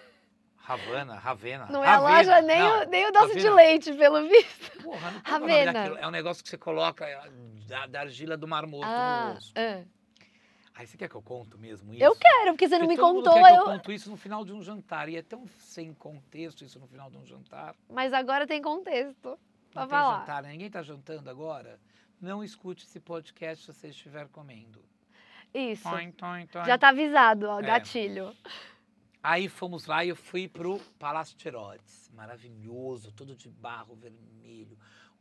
Havana, Ravena. Não é a loja nem, não. o, nem o doce de leite, pelo visto. Porra, não tem Ravena. É um negócio que você coloca é, da, da argila do Mar Morto no Ah, osso. ah. Aí você quer que eu conto mesmo isso? Eu quero, porque você não Porque me todo mundo contou. quer que eu eu- conto isso no final de um jantar. E é tão sem contexto isso no final de um jantar. Mas agora tem contexto. Não Pra tem falar. jantar, né? ninguém tá jantando agora. Não escute esse podcast se você estiver comendo. Isso. Toin, toin, toin. Já tá avisado, ó, É. gatilho. Aí fomos lá e eu fui pro Palácio de Herodes. Maravilhoso, todo de barro vermelho.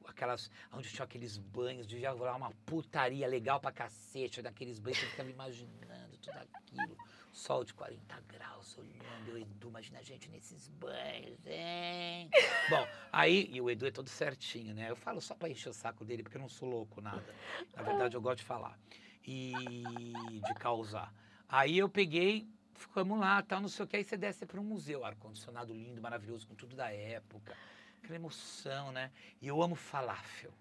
Aquelas, onde tinha aqueles banhos, devia rolar uma putaria legal pra cacete, daqueles banhos eu ficava imaginando tudo aquilo. Sol de 40 graus, olhando, eu, Edu, imagina a gente nesses banhos, hein? Bom, aí, e o Edu é todo certinho, né? Eu falo só pra encher o saco dele, porque eu não sou louco, nada. Na verdade, eu gosto de falar. E de causar. Aí eu peguei, ficamos lá, tal, não sei o que. Aí você desce para um museu, ar-condicionado lindo, maravilhoso, com tudo da época. Aquela emoção, né? E eu amo falafel.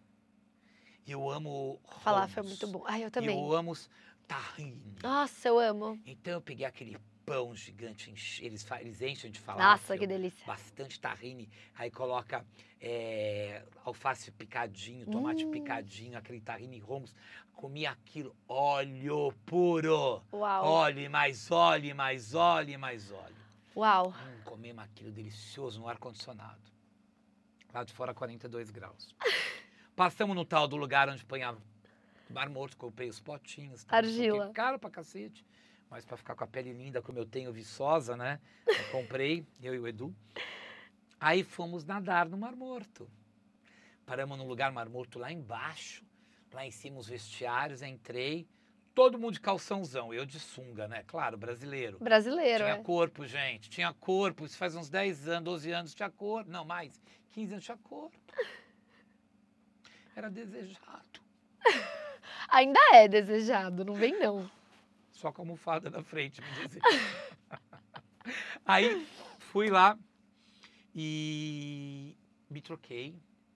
E eu amo Falafel é muito bom. Ai, eu E também. eu amo tahine. Nossa, eu amo. Então eu peguei aquele pão gigante, eles, eles enchem de falafel. Nossa, que delícia. Bastante tahine. Aí coloca é, alface picadinho, tomate Hum. picadinho, aquele tahine romos. Comi aquilo, óleo puro. Uau. Óleo mais óleo, mais óleo, mais óleo. Uau. Hum, comemos aquilo delicioso no ar-condicionado. Lá de fora, 42 graus. Passamos no tal do lugar onde apanhava mar morto, comprei os potinhos. quê. Argila. Caro pra cacete. Mas pra ficar com a pele linda como eu tenho, viçosa, né? Eu comprei, eu e o Edu. Aí fomos nadar no Mar Morto. Paramos num lugar Mar Morto lá embaixo. Lá em cima os vestiários, entrei. Todo mundo de calçãozão, eu de sunga, né? Claro, brasileiro. Brasileiro, Tinha é. corpo, gente. Tinha corpo. Isso faz uns 10 anos, 12 anos tinha corpo. Não, mais. 15 anos tinha corpo. Era desejado. Ainda é desejado, não vem não. Só com a almofada na frente, me dizer. Aí fui lá e me troquei.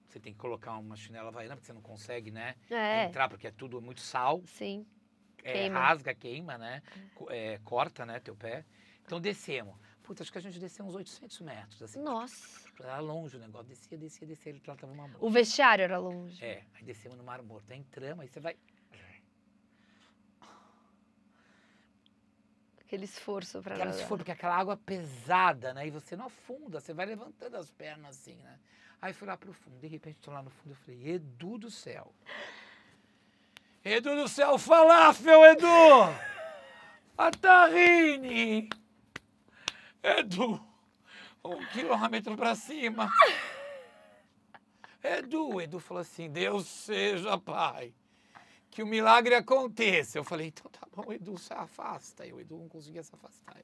Você tem que colocar uma chinela havaiana, porque você não consegue, né? É, Entrar, porque é tudo muito sal. sim. é, Queima. rasga, queima, né? Co- é, corta, né, teu pé. Então descemos. Puta, acho que a gente desceu uns 800 metros, assim. Nossa. Era longe o negócio. Descia, descia, descia. Ele tratava uma. O vestiário era longe. É, aí descemos no Mar Morto. Aí entramos, aí você vai... Aquele esforço pra Aquela nadar. for, porque aquela água pesada, né? E você não afunda, você vai levantando as pernas assim, né? Aí fui lá pro fundo. De repente, tô lá no fundo, eu falei, Edu do céu. Edu do céu, falafel, Edu! A tahine! Edu! Um quilômetro pra cima. Edu, Edu falou assim, Deus seja pai. Que o milagre aconteça. Eu falei, então tá bom, Edu, se afasta. E o Edu não conseguia se afastar.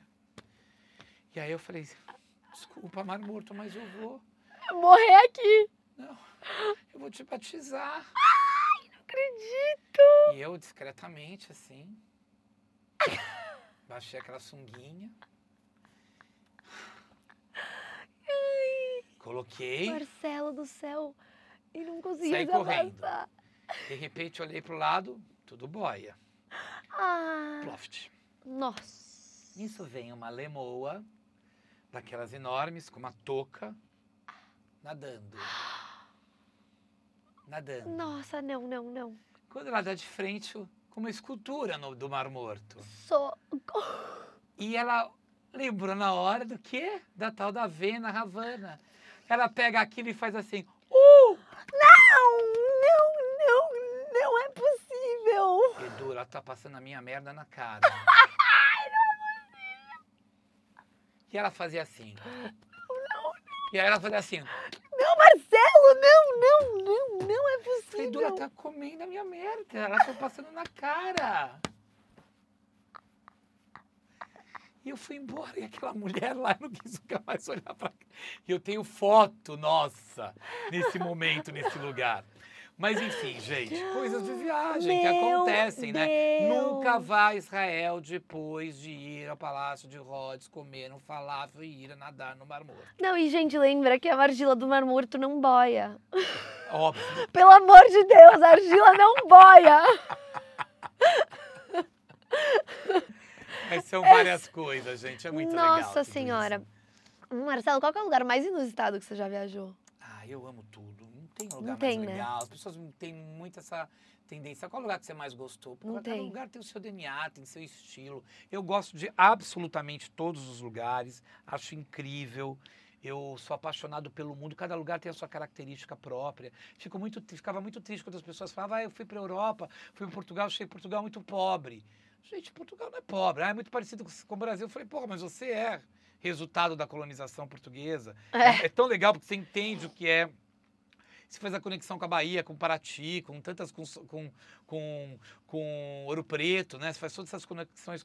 E aí eu falei, desculpa, Mar Morto, mas eu vou. Morrer aqui. Não, eu vou te batizar. Não acredito. E eu, discretamente, assim, baixei aquela sunguinha. Coloquei, Marcelo do céu. E não conseguia Saí correndo. de repente olhei pro lado, tudo boia. Ah, Ploft. nossa. Nisso vem uma lemoa, daquelas enormes, com uma touca, nadando. Nadando. Nossa, não, não, não. Quando ela dá de frente com uma escultura no- do Mar Morto. Só. E ela lembrou na hora do quê? Da tal da Vena Havana. ela pega aquilo e faz assim. Uh! Não, não, não, não é possível. Edu, ela tá passando a minha merda na cara. E ela fazia assim. E aí ela fazia assim. Não, Marcelo, não, não, não, não é Falei, Edu, ela possível. tá comendo a minha merda. Ela tá passando na cara. E eu fui embora e aquela mulher lá não quis nunca mais olhar pra cá. E eu tenho foto, nossa, nesse momento, nesse lugar. Mas enfim, gente, coisas de viagem que Meu acontecem, né? Deus. Nunca vá a Israel depois de ir ao Palácio de Rhodes, comer um falafel e ir nadar no Mar Morto. Não, e gente, lembra que a argila do Mar Morto não boia. Óbvio. Pelo amor de Deus, a argila não boia. Mas são várias coisas, gente. É muito legal. Nossa Senhora. isso. Marcelo, qual que é o lugar mais inusitado que você já viajou? Ah, eu amo tudo. Tem lugar Não tem, mais né? legal. As pessoas têm muito essa tendência. Qual lugar que você mais gostou? Porque Não cada tem. lugar tem o seu DNA, tem seu estilo. Eu gosto de absolutamente todos os lugares. Acho incrível. Eu sou apaixonado pelo mundo. Cada lugar tem a sua característica própria. Fico muito, ficava muito triste quando as pessoas falavam: ah, eu fui para Europa, fui para Portugal, achei Portugal muito pobre. Gente, Portugal não é pobre. Ah, é muito parecido com, o Brasil. Eu falei, porra, mas você é resultado da colonização portuguesa. É. É tão legal porque você entende o que é. Você faz a conexão com a Bahia, com Paraty, com tantas. com, com, com, com Ouro Preto, né? Você faz todas essas conexões.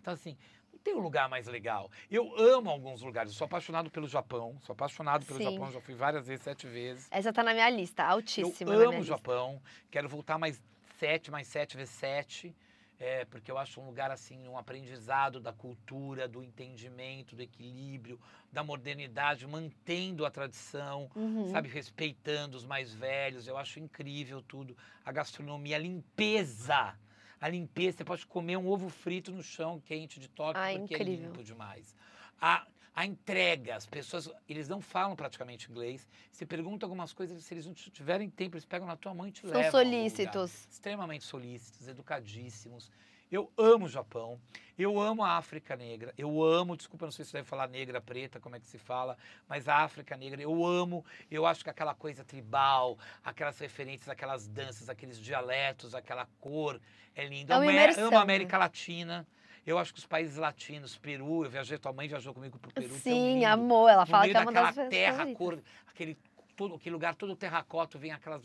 Então, assim, não tem um lugar mais legal. Eu amo alguns lugares. Eu sou apaixonado pelo Japão. Sou apaixonado pelo Sim. Japão. Já fui várias vezes, sete vezes. Essa tá na minha lista, altíssima Eu amo o. Japão. Quero voltar mais sete, mais sete vezes sete. É, porque eu acho um lugar assim, um aprendizado da cultura, do entendimento, do equilíbrio, da modernidade, mantendo a tradição, Uhum. sabe, respeitando os mais velhos. Eu acho incrível tudo. A gastronomia, a limpeza. A limpeza, você pode comer um ovo frito no chão quente de Tóquio, Ah, porque incrível. é limpo demais. A, a entrega, as pessoas, eles não falam praticamente inglês. Se pergunta algumas coisas, se eles não tiverem tempo, eles pegam na tua mão e te São levam. lugar. solícitos. Extremamente solícitos, educadíssimos. Eu amo o Japão, eu amo a África Negra, eu amo, desculpa, não sei se deve falar negra, preta, como é que se fala, mas a África Negra, eu amo, eu acho que aquela coisa tribal, aquelas referências, aquelas danças, aqueles dialetos, aquela cor, é lindo. É uma Amo- a né? América Latina, eu acho que os países latinos, Peru, eu viajei, tua mãe viajou comigo pro Peru, Sim, lindo amor. Ela fala que é uma das terra, cor, aquele, todo, aquele lugar todo terracota, vem aquelas,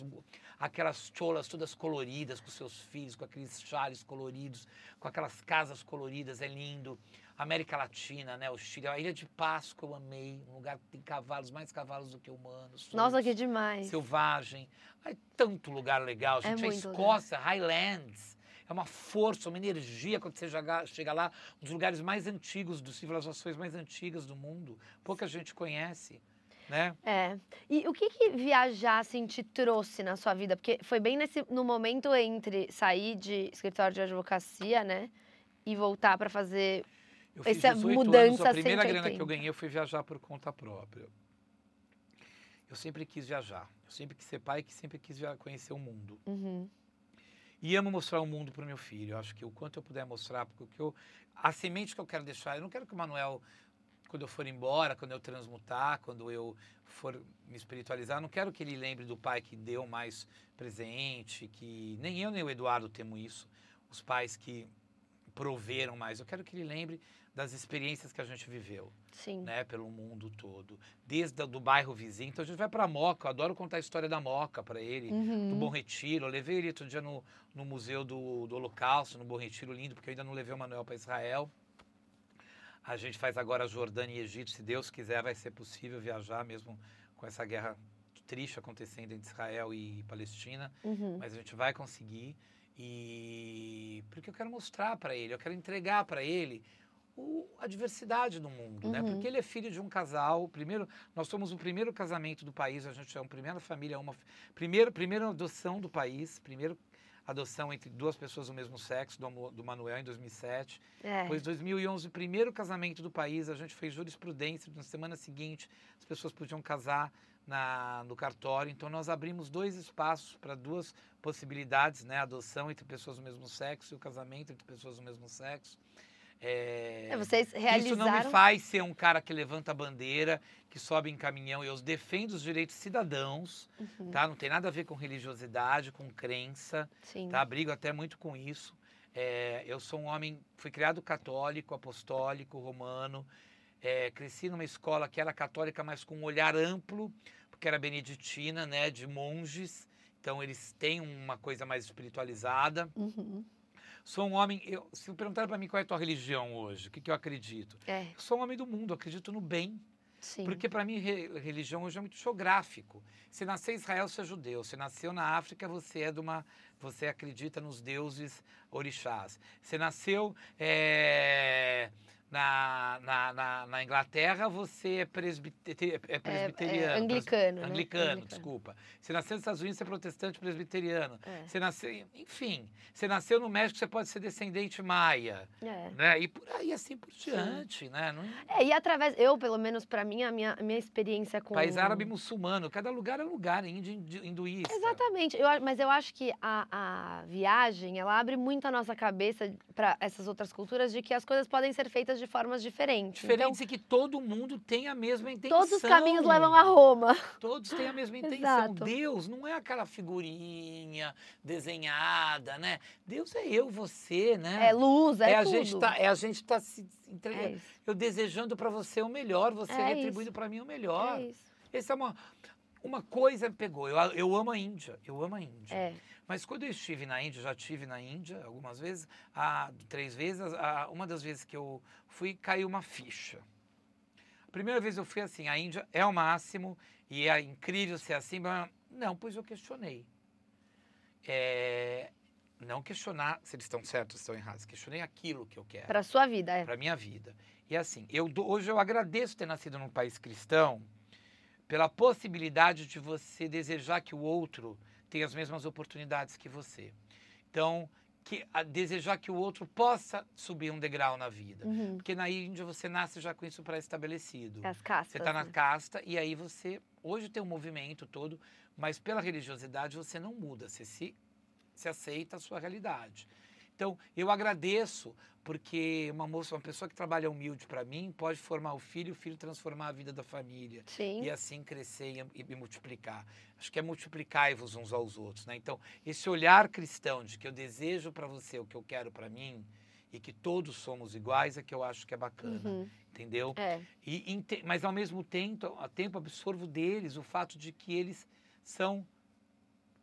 aquelas cholas todas coloridas com seus filhos, com aqueles chales coloridos, com aquelas casas coloridas, é lindo. América Latina, né, o Chile, a Ilha de Páscoa eu amei, um lugar que tem cavalos, mais cavalos do que humanos. Nossa, que demais. Selvagem. É tanto lugar legal, É gente. a muito lugar. Escócia, Highlands. É uma força, uma energia quando você chega, lá, um dos lugares mais antigos, das civilizações mais antigas do mundo. Pouca gente conhece, né? É. E o que, que viajar assim te trouxe na sua vida? Porque foi bem nesse no momento entre sair de escritório de advocacia, né, e voltar para fazer Eu fiz Essa 18 anos, mudança a primeira grana 180. que eu ganhei eu fui viajar por conta própria. Eu sempre quis viajar. Eu sempre quis ser pai que sempre quis conhecer o mundo. Uhum. E amo mostrar o mundo para o meu filho. Eu acho que o quanto eu puder mostrar, porque o que eu, a semente que eu quero deixar, eu não quero que o Manuel, quando eu for embora, quando eu transmutar, quando eu for me espiritualizar, não quero que ele lembre do pai que deu mais presente, que nem eu nem o Eduardo temos isso, os pais que proveram mais. Eu quero que ele lembre das experiências que a gente viveu Sim. né, pelo mundo todo, desde a, do bairro vizinho. Então a gente vai para Moca, eu adoro contar a história da Moca para ele, do Uhum. Bom Retiro. Eu levei ele outro dia no, no Museu do, do Holocausto, no Bom Retiro, lindo, porque eu ainda não levei o Manuel para Israel. A gente faz agora Jordânia e Egito, se Deus quiser, vai ser possível viajar mesmo com essa guerra triste acontecendo entre Israel e Palestina Uhum. mas a gente vai conseguir e porque eu quero mostrar para ele, eu quero entregar para ele o- a diversidade do mundo, né? Uhum. Porque ele é filho de um casal, primeiro, nós somos o primeiro casamento do país, a gente é uma primeira família, uma primeiro, primeira adoção do país, primeiro adoção entre duas pessoas do mesmo sexo, do, do Manuel em 2007. É. Depois, 2011, o primeiro casamento do país, a gente fez jurisprudência, na semana seguinte as pessoas podiam casar na, no cartório, então nós abrimos dois espaços para duas possibilidades, né, a adoção entre pessoas do mesmo sexo e o casamento entre pessoas do mesmo sexo. É, É, vocês Isso não me realizaram. faz ser um cara que levanta a bandeira, que sobe em caminhão. Eu defendo os direitos cidadãos, Uhum, tá? Não tem nada a ver com religiosidade, com crença, Sim. tá? Brigo até muito com isso. É, eu sou um homem, fui criado católico, apostólico, romano. É, cresci numa escola que era católica, mas com um olhar amplo, porque era beneditina, né? De monges. Então eles têm uma coisa mais espiritualizada. Uhum, Sou um homem. Eu, se perguntar para mim qual é a tua religião hoje, o que, que eu acredito? É, Eu sou um homem do mundo, acredito no bem. sim. Porque para mim re- religião hoje é muito geográfico. Se nasceu em Israel, você é judeu. Se nasceu na África, você é de uma, você acredita nos deuses orixás. Se nasceu eh, na, na, na, na Inglaterra, você é, presbite- é presbiteriano. pres- anglicano, né? Anglicano, Anglicano. desculpa. Se nasceu nos Estados Unidos, você é protestante presbiteriano. É, Você nasceu, enfim, você nasceu no México, você pode ser descendente maia, é. né? E por aí assim por diante, né? Não- É, e através, eu, pelo menos pra mim, a minha, a minha experiência com. País árabe muçulmano, cada lugar é um lugar, índio, hinduísta. Exatamente, eu, mas eu acho que a, a viagem, ela abre muito a nossa cabeça para essas outras culturas de que as coisas podem ser feitas de formas diferentes. Diferente e que todo mundo tem a mesma Então, intenção. todos os caminhos levam a Roma. Todos têm a mesma intenção. Deus não é aquela figurinha desenhada, né? Deus é eu, você, né? É luz, é, a tudo. gente tá, é a gente tá se entregando. É. Eu desejando para você o melhor, você É retribuindo para mim o melhor. É isso. Essa é uma uma coisa me pegou. Eu, eu amo a Índia, eu amo a Índia. É. Mas quando eu estive na Índia, já estive na Índia algumas vezes, ah, três vezes, ah, uma das vezes que eu fui, caiu uma ficha. A primeira vez eu fui assim, a Índia é o máximo e é incrível ser assim, mas não, pois eu questionei. É, não questionar se eles estão certos ou estão errados, questionei aquilo que eu quero Pra sua vida, é. para minha vida. E assim, eu hoje eu agradeço ter nascido num país cristão pela possibilidade de você desejar que o outro tenha as mesmas oportunidades que você. Então, que a- desejar que o outro possa subir um degrau na vida. Uhum. Porque na Índia você nasce já com isso pré-estabelecido. As castas. Você está na né? casta e aí você hoje tem um movimento todo, mas pela religiosidade você não muda, você se, se aceita a sua realidade. Então eu agradeço porque uma moça, uma pessoa que trabalha humilde para mim pode formar o filho, o filho transformar a vida da família Sim. e assim crescer e, e multiplicar. Acho que é multiplicai-vos uns aos outros, né? Então esse olhar cristão de que eu desejo para você o que eu quero para mim e que todos somos iguais é que eu acho que é bacana, Uhum. entendeu? É. E, mas ao mesmo tempo, a tempo absorvo deles o fato de que eles são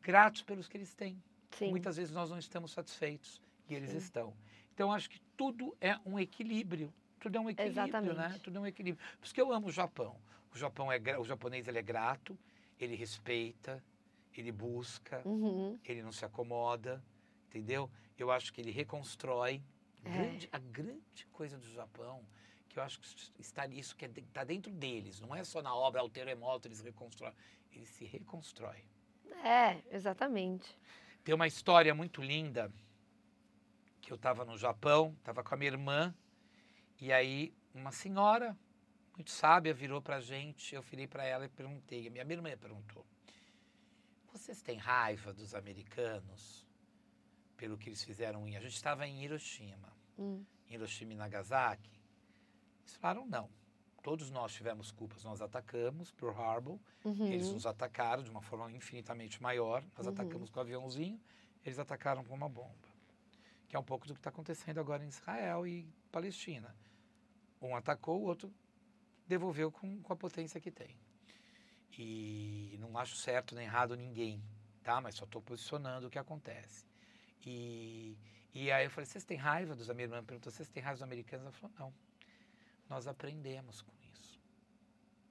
gratos pelos que eles têm. Sim. Muitas vezes nós não estamos satisfeitos e eles Sim. estão. Então acho que tudo é um equilíbrio. Tudo é um equilíbrio, né? Exatamente. Tudo é um equilíbrio. Por isso que eu amo o Japão. O Japão é o japonês ele é grato, ele respeita, ele busca, Uhum. ele não se acomoda, entendeu? Eu acho que ele reconstrói. É. Grande- a grande coisa do Japão, que eu acho que está nisso, que está dentro deles, não é só na obra, ao terremoto, eles reconstroem. Eles se reconstroem. É, exatamente. Tem uma história muito linda, que eu estava no Japão, estava com a minha irmã, e aí uma senhora muito sábia virou para a gente, eu virei para ela e perguntei, a minha irmã perguntou, vocês têm raiva dos americanos pelo que eles fizeram em... A gente estava em Hiroshima, Hum. Hiroshima e Nagasaki. Eles falaram não. Todos nós tivemos culpas, nós atacamos Pearl Harbor, Uhum. eles nos atacaram de uma forma infinitamente maior. Nós Uhum. atacamos com um aviãozinho, eles atacaram com uma bomba. Que é um pouco do que está acontecendo agora em Israel e Palestina. Um atacou, o outro devolveu com, com a potência que tem. E não acho certo nem errado ninguém, tá? Mas só estou posicionando o que acontece. E, e aí eu falei, vocês têm raiva dos americanos? Minha irmã perguntou, vocês têm raiva dos americanos? Ela falou, não. Nós aprendemos com isso.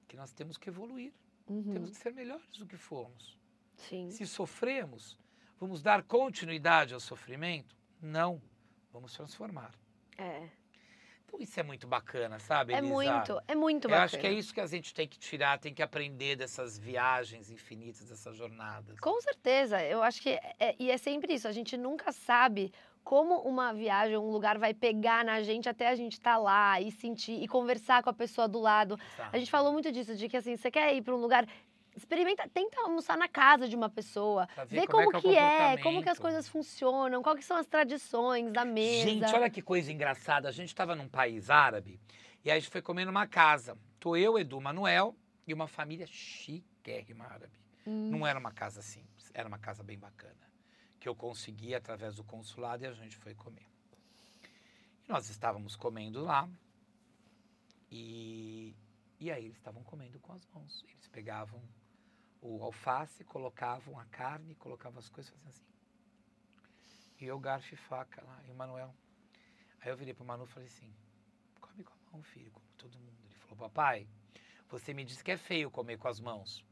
Que nós temos que evoluir. Uhum. Temos que ser melhores do que fomos. Sim. Se sofremos, vamos dar continuidade ao sofrimento? Não. Vamos transformar. É. Então isso é muito bacana, sabe, É Elisa? muito, é muito Eu bacana. acho que é isso que a gente tem que tirar, tem que aprender dessas viagens infinitas, dessas jornadas. Com certeza, eu acho que é, e é sempre isso. A gente nunca sabe como uma viagem, um lugar vai pegar na gente até a gente estar lá e sentir e conversar com a pessoa do lado. A sabe? gente falou muito disso, de que assim, você quer ir para um lugar experimenta, tenta almoçar na casa de uma pessoa, ver vê como é como, que é é, como que as coisas funcionam, quais são as tradições da mesa. Gente, olha que coisa engraçada. A gente estava num país árabe e aí a gente foi comer numa casa. Tô eu, Edu, Manuel e uma família chiquérrima árabe. Hum. Não era uma casa simples, era uma casa bem bacana. Que eu consegui através do consulado e a gente foi comer. E nós estávamos comendo lá e, e aí eles estavam comendo com as mãos. Eles pegavam o alface, colocavam a carne, colocavam as coisas, faziam assim. E eu garfo e faca lá, e o Manuel. Aí eu virei pro Manu e falei assim, come com a mão, filho, como todo mundo. Ele falou, papai, você me disse que é feio comer com as mãos.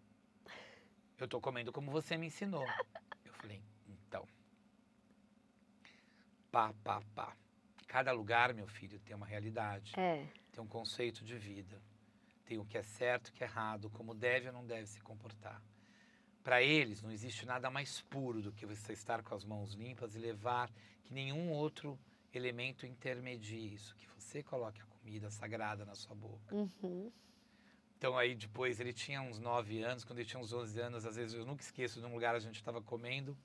Eu tô comendo como você me ensinou. Eu falei, então. Pá, pá, pá. Cada lugar, meu filho, tem uma realidade, É, tem um conceito de vida. Tem o que é certo, o que é errado, como deve ou não deve se comportar. Para eles, não existe nada mais puro do que você estar com as mãos limpas e levar que nenhum outro elemento intermedie isso, que você coloque a comida sagrada na sua boca. uhum. Então aí depois ele tinha uns 9 anos, quando ele tinha uns 11 anos, às vezes eu nunca esqueço de um lugar a gente estava comendo,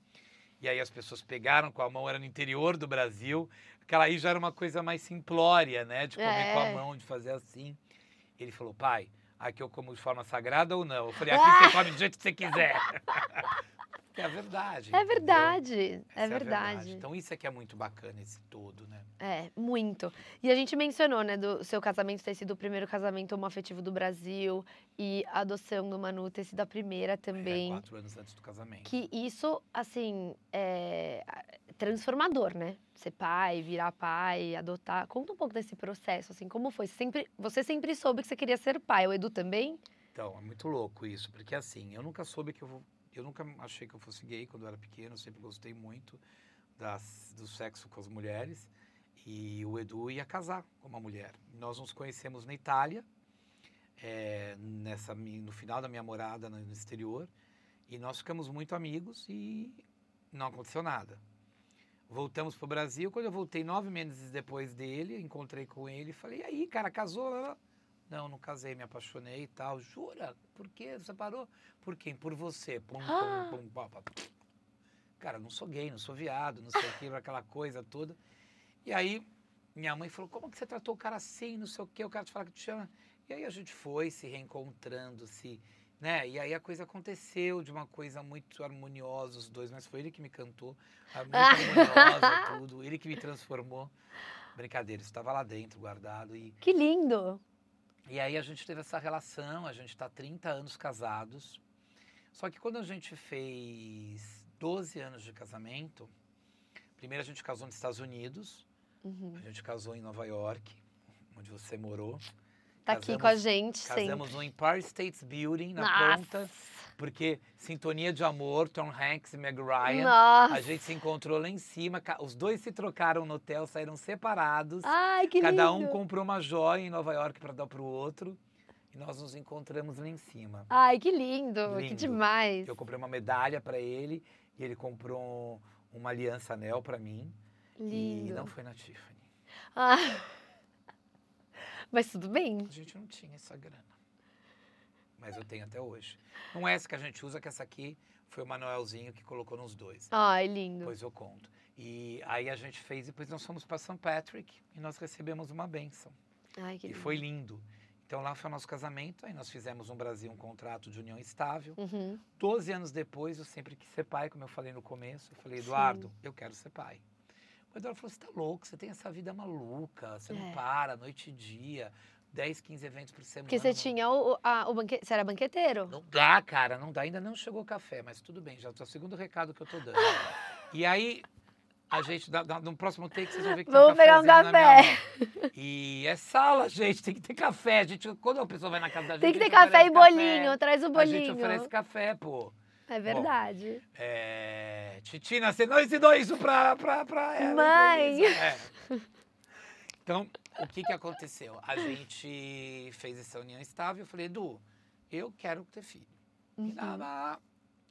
e aí as pessoas pegaram com a mão, era no interior do Brasil, aquela aí já era uma coisa mais simplória, né, de comer com a É. mão, de fazer assim. Ele falou, pai, aqui eu como de forma sagrada ou não? Eu falei, aqui você come do jeito que você quiser. É verdade. É verdade, é a verdade. Então isso é que é muito bacana, esse todo, né? É, muito. E a gente mencionou, né, do seu casamento ter sido o primeiro casamento homoafetivo do Brasil e a adoção do Manu ter sido a primeira É, também. quatro anos antes do casamento. que isso, assim, é transformador, né? Ser pai, virar pai, adotar. Conta um pouco desse processo, assim, como foi? Você sempre, você sempre soube que você queria ser pai, o Edu também? Então, é muito louco isso, porque assim, eu nunca soube que eu vou. Eu nunca achei que eu fosse gay quando eu era pequeno, eu sempre gostei muito das, do sexo com as mulheres. E o Edu ia casar com uma mulher. Nós nos conhecemos na Itália, eh, nessa, no final da minha morada no exterior, e nós ficamos muito amigos e não aconteceu nada. Voltamos para o Brasil. Quando eu voltei nove meses depois dele, encontrei com ele e falei: e aí, cara, casou? Não, não casei, me apaixonei e tal. Jura? Por quê? Você parou? Por quem? Por você. Pum, Ah. pum, pum, pá, pá. Cara, não sou gay, não sou viado, não sei o que, aquela coisa toda. E aí, minha mãe falou: como que você tratou o cara assim, não sei o quê, o cara te fala que te chama. E aí a gente foi se reencontrando, se. Né? E aí a coisa aconteceu de uma coisa muito harmoniosa, os dois, mas foi ele que me cantou, ah, muito harmoniosa, tudo, ele que me transformou. Brincadeira, estava lá dentro, guardado. E Que lindo! E aí a gente teve essa relação, a gente está 30 anos casados. Só que quando a gente fez 12 anos de casamento, primeiro a gente casou nos Estados Unidos, Uhum. a gente casou em Nova York, onde você morou. Tá aqui com a Casamos- gente sempre. Casamos no Empire State Building, na Nossa! ponta, porque Sintonia de Amor, Tom Hanks e Meg Ryan. Nossa! A gente se encontrou lá em cima, os dois se trocaram no hotel, saíram separados. Ai, que Cada um lindo! comprou uma joia em Nova York para dar pro outro. E nós nos encontramos lá em cima. Ai, que lindo! Que Lindo. demais! Eu comprei uma medalha para ele e ele comprou um- uma aliança anel para mim. E Lindo. não foi na Tiffany. Ah. Mas tudo bem. A gente não tinha essa grana. Mas eu tenho até hoje. Não é essa que a gente usa, que essa aqui foi o Manuelzinho que colocou nos dois. Ai, lindo. Depois eu conto. E aí a gente fez, depois nós fomos para St. Patrick e nós recebemos uma bênção. Ai, que E lindo. foi lindo. Então lá foi o nosso casamento, aí nós fizemos no Brasil um contrato de união estável. Uhum. Doze anos depois, eu sempre quis ser pai, como eu falei no começo. Eu falei, Eduardo, eu quero ser pai. O Eduardo falou, você tá louco, você tem essa vida maluca, você É. não para, noite e dia, 10, 15 eventos por semana. Porque você tinha o, a, o banquete. Você era banqueteiro? Não dá, cara, não dá. Ainda não chegou o café, mas tudo bem, já é o segundo recado que eu tô dando. e aí, a gente, no próximo take, vocês vão ver que Vamos tem pegar um um na minha mão. E é sala, gente, tem que ter café. A gente, quando a pessoa vai na casa da gente, Tem que ter café e bolinho. Traz o A gente bolinho. oferece café, pô. É verdade. É... Titina, você não ensinou isso pra, pra, pra ela. Mãe! É. Então, o que que aconteceu? A gente fez essa união estável. Eu falei, Edu, eu quero ter filho. E Uhum. nada.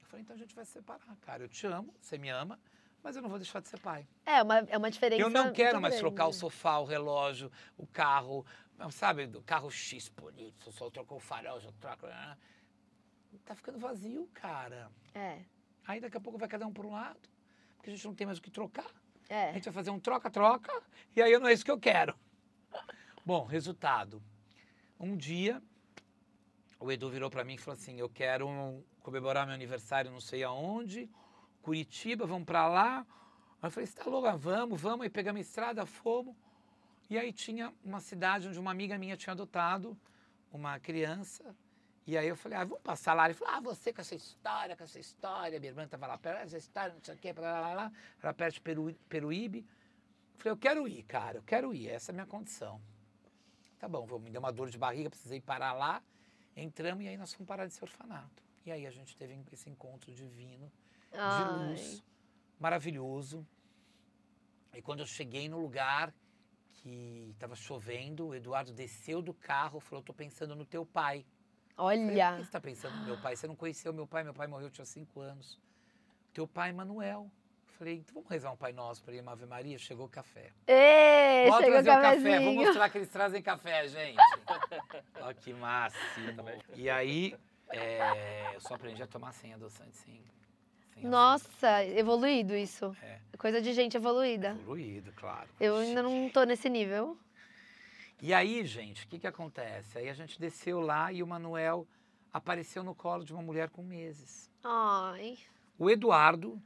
Eu falei, então a gente vai se separar, cara. Eu te amo, você me ama, mas eu não vou deixar de ser pai. É, uma, é uma diferença. Eu não quero mais trocar o grande. sofá, o relógio, o carro, sabe, do carro X bonito, só trocou o farol, já troca. Tá ficando vazio, cara. É. Aí daqui a pouco vai cada um por um lado, porque a gente não tem mais o que trocar. A É. gente vai fazer um troca-troca, e aí não é isso que eu quero. Bom, resultado. Um dia, o Edu virou para mim e falou assim: Eu quero um- comemorar meu aniversário não sei aonde, Curitiba, vamos para lá. Aí eu falei: Você tá louca? Vamos, vamos. Aí pegamos a estrada, fomos. E aí tinha uma cidade onde uma amiga minha tinha adotado uma criança. E aí eu falei, ah, vamos passar lá. Ele falou, ah, você com essa história, com essa história. Minha irmã estava lá perto, essa história, não sei o quê, blá, blá. Era perto de Peru, Peruíbe. Eu falei, eu quero ir, cara, eu quero ir, essa é a minha condição. Tá bom, vou, me deu uma dor de barriga, precisei parar lá. Entramos e aí nós fomos parar desse orfanato. E aí a gente teve esse encontro divino, de Ai. luz, maravilhoso. E quando eu cheguei no lugar que estava chovendo, o Eduardo desceu do carro falou, tô pensando no teu pai. Falei, Olha. que você está pensando no meu pai? Você não conheceu meu pai? Meu pai morreu tinha cinco anos. Teu pai, Manuel. Falei, então vamos rezar um Pai Nosso para ir uma Ave Maria? Chegou o café. Ê, Pode chegou o trazer o café. Vamos cafezinho. mostrar que eles trazem café, gente. Olha que máximo. E aí, é, eu só aprendi a tomar sem adoçante, sim. Sem Nossa, evoluído isso. É. Coisa de gente evoluída. Fluido, claro. Eu ainda não tô nesse nível. E aí, gente, o que, que acontece? Aí a gente desceu lá e o Manuel apareceu no colo de uma mulher com meses. Ai. O Eduardo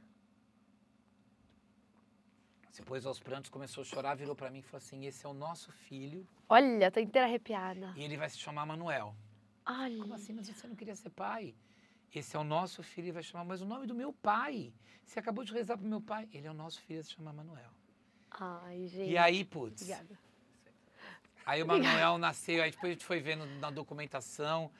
se pôs aos prantos, começou a chorar, virou para mim e falou assim: Esse é o nosso filho Olha, tô inteira arrepiada. e ele vai se chamar Manuel. Olha. Como assim? Mas você não queria ser pai? Esse é o nosso filho e vai chamar, mas o nome do meu pai. Você acabou de rezar pro meu pai. Ele é o nosso filho, vai se chamar Manuel. Ai, gente. E aí, putz. Obrigada. Aí o Manuel nasceu, aí depois a gente foi vendo na documentação.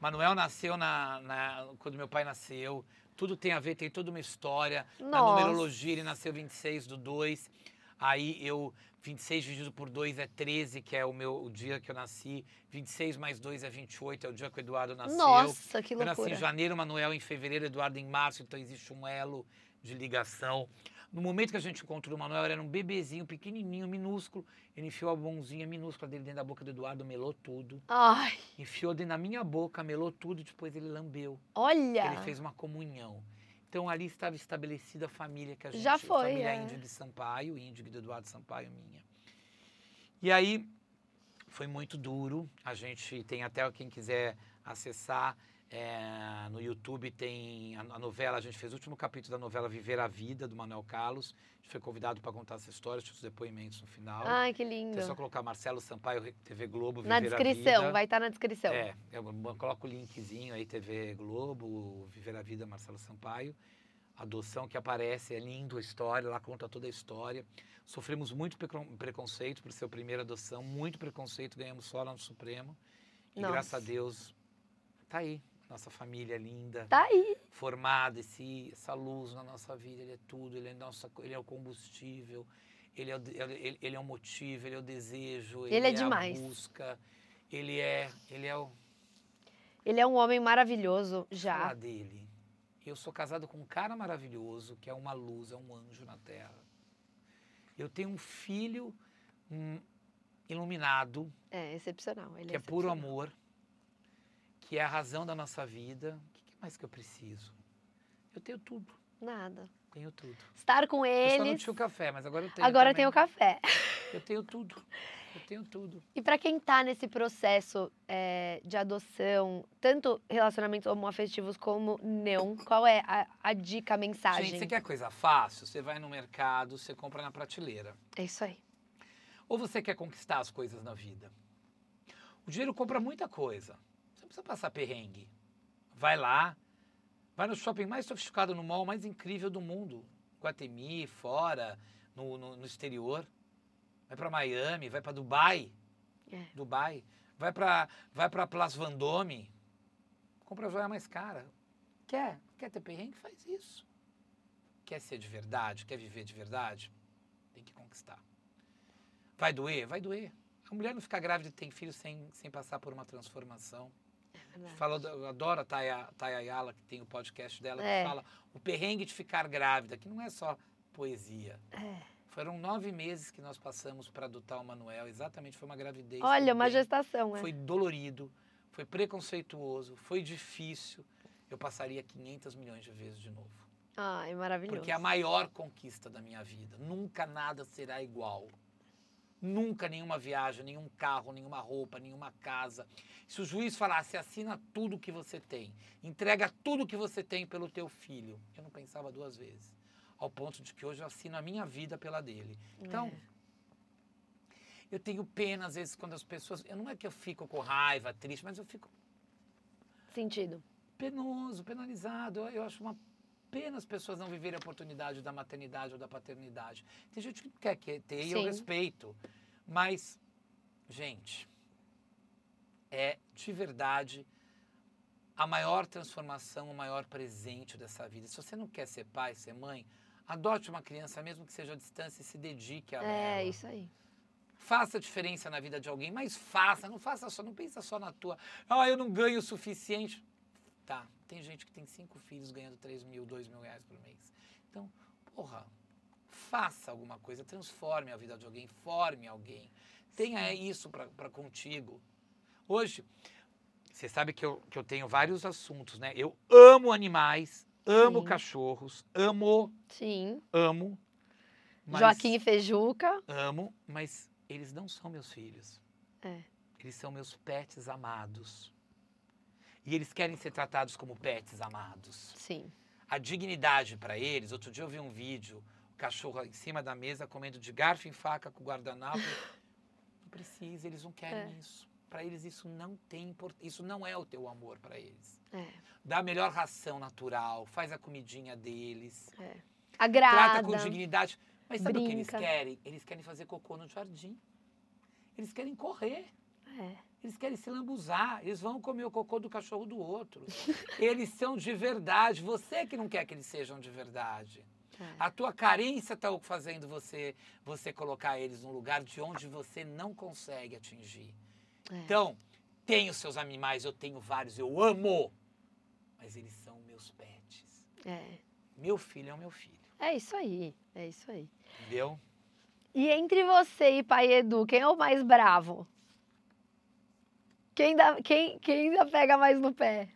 Manuel nasceu na, na- quando meu pai nasceu. Tudo tem a ver, tem toda uma história. Na Nossa. numerologia, ele nasceu 26 do 2. Aí eu, 26 dividido por 2 é 13, que é o meu o dia que eu nasci. 26 mais 2 é 28, é o dia que o Eduardo nasceu. Nossa, que Eu nasci loucura. em janeiro, Manuel em fevereiro, Eduardo em março, então existe um elo de ligação. No momento que a gente encontrou o Manuel, era um bebezinho, pequenininho, minúsculo. Ele enfiou a mãozinha minúscula dele dentro da boca do Eduardo, melou tudo. Ai, Enfiou dentro da minha boca, melou tudo, depois ele lambeu. olha. Ele fez uma comunhão. Então ali estava estabelecida a família que a gente... Já foi, Família é. Índigo Sampaio, Índigo do Eduardo Sampaio, minha. E aí foi muito duro. A gente tem até quem quiser acessar é, no YouTube tem a, a novela, a gente fez o último capítulo da novela Viver a Vida, do Manuel Carlos. A gente foi convidado para contar essa história, tinha os depoimentos no final. Ai, que lindo. É só colocar Marcelo Sampaio, TV Globo, Na Viver a descrição, Vida. vai estar na descrição. É, eu coloco o linkzinho aí, TV Globo, Viver a Vida, Marcelo Sampaio. Adoção que aparece, é lindo a história, lá conta toda a história. Sofremos muito precon- preconceito por ser a primeira adoção, muito preconceito, ganhamos só lá no Supremo. E Nossa. graças a Deus, tá aí, nossa família linda, Tá aí. formada, esse, essa luz na nossa vida, ele é tudo, ele é, nossa, ele é o combustível, ele é o, ele, ele é o motivo, ele é o desejo, Ele é a demais. busca, ele é, ele é o, Ele é um homem maravilhoso já. falar dele. Eu sou casado com um cara maravilhoso, que é uma luz, é um anjo na terra. Eu tenho um filho hum, iluminado, É excepcional. Ele que é é puro amor, que é a razão da nossa vida. O que mais que eu preciso? Eu tenho tudo, Nada. tenho tudo. Estar com Eu só não tinha o café, mas agora eu tenho. Agora também. tem o café. Eu tenho tudo. Eu tenho tudo. E para quem tá nesse processo é, de adoção, tanto relacionamentos homoafetivos como não, qual é a, a dica, a mensagem? Gente, você quer coisa fácil? Você vai no mercado, você compra na prateleira. É isso aí. Ou você quer conquistar as coisas na vida? O dinheiro compra muita coisa. Precisa passar perrengue. Vai lá, vai no shopping mais sofisticado, no mall mais incrível do mundo. Guatemi, fora, no, no, no exterior. Vai para Miami, vai para Dubai. É. Dubai. Vai para vai pra Place Vendôme. Compra a joia mais cara. Quer? Quer ter perrengue? Faz isso. Quer ser de verdade? Quer viver de verdade? Tem que conquistar. Vai doer? Vai doer. A mulher não fica grávida e tem filho sem, sem passar por uma transformação. Verdade. Fala, eu adoro a Taya, Taya Ayala, que tem o podcast dela, É. que fala o perrengue de ficar grávida, que não é só poesia. É. Foram nove meses que nós passamos para adotar o Manuel, exatamente, foi uma gravidez. Olha, uma gestação, é. Foi dolorido, foi preconceituoso, foi difícil. eu passaria 500 milhões de vezes de novo. Ah, é maravilhoso. Porque é a maior conquista da minha vida. Nunca nada será igual. Nunca nenhuma viagem, nenhum carro, nenhuma roupa, nenhuma casa. Se o juiz falasse, assina tudo que você tem, entrega tudo que você tem pelo teu filho, eu não pensava duas vezes. Ao ponto de que hoje eu assino a minha vida pela dele. Então, É. eu tenho pena às vezes quando as pessoas. Eu, não é que eu fico com raiva, triste, mas eu fico Sentido. penoso, penalizado. Eu, eu acho uma pena as pessoas não viverem a oportunidade da maternidade ou da paternidade. Tem gente que não quer que- ter e eu Sim. respeito. Mas, gente, é de verdade a maior transformação, o maior presente dessa vida. Se você não quer ser pai, ser mãe, adote uma criança, mesmo que seja à distância, e se dedique a É, ela. isso aí. Faça diferença na vida de alguém, mas faça, não faça só, não pensa só na tua. Ah, eu não ganho o suficiente. Tá, tem gente que tem cinco filhos ganhando 3 mil, 2 mil reais por mês. Então, porra, faça alguma coisa, transforme a vida de alguém, forme alguém. Tenha isso para contigo. Hoje, você sabe que eu, que eu tenho vários assuntos, né? Eu amo animais, amo Sim. cachorros, amo, Sim. amo. mas- Joaquim e Fejuca. Amo, mas eles não são meus filhos. É. Eles são meus pets amados. E eles querem ser tratados como pets amados. Sim. A dignidade para eles. Outro dia eu vi um vídeo, o cachorro em cima da mesa comendo de garfo e faca com guardanapo. Não precisa, eles não querem É. isso. Para eles isso não tem importância. Isso não é o teu amor para eles. É. Dá a melhor ração natural, faz a comidinha deles. Agrada. Trata com dignidade. Mas sabe o que eles brinca. querem? Eles querem fazer cocô no jardim. Eles querem correr. É. Eles querem se lambuzar. Eles vão comer o cocô do cachorro do outro. eles são de verdade. Você que não quer que eles sejam de verdade. É. A tua carência está fazendo você, você colocar eles num lugar de onde você não consegue atingir. É. Então, tenho seus animais, eu tenho vários, eu amo. Mas eles são meus pets. É. Meu filho é o meu filho. É isso aí. É isso aí. Entendeu? E entre você e pai Edu, quem é o mais bravo? Quem, dá, quem, quem ainda pega mais no pé?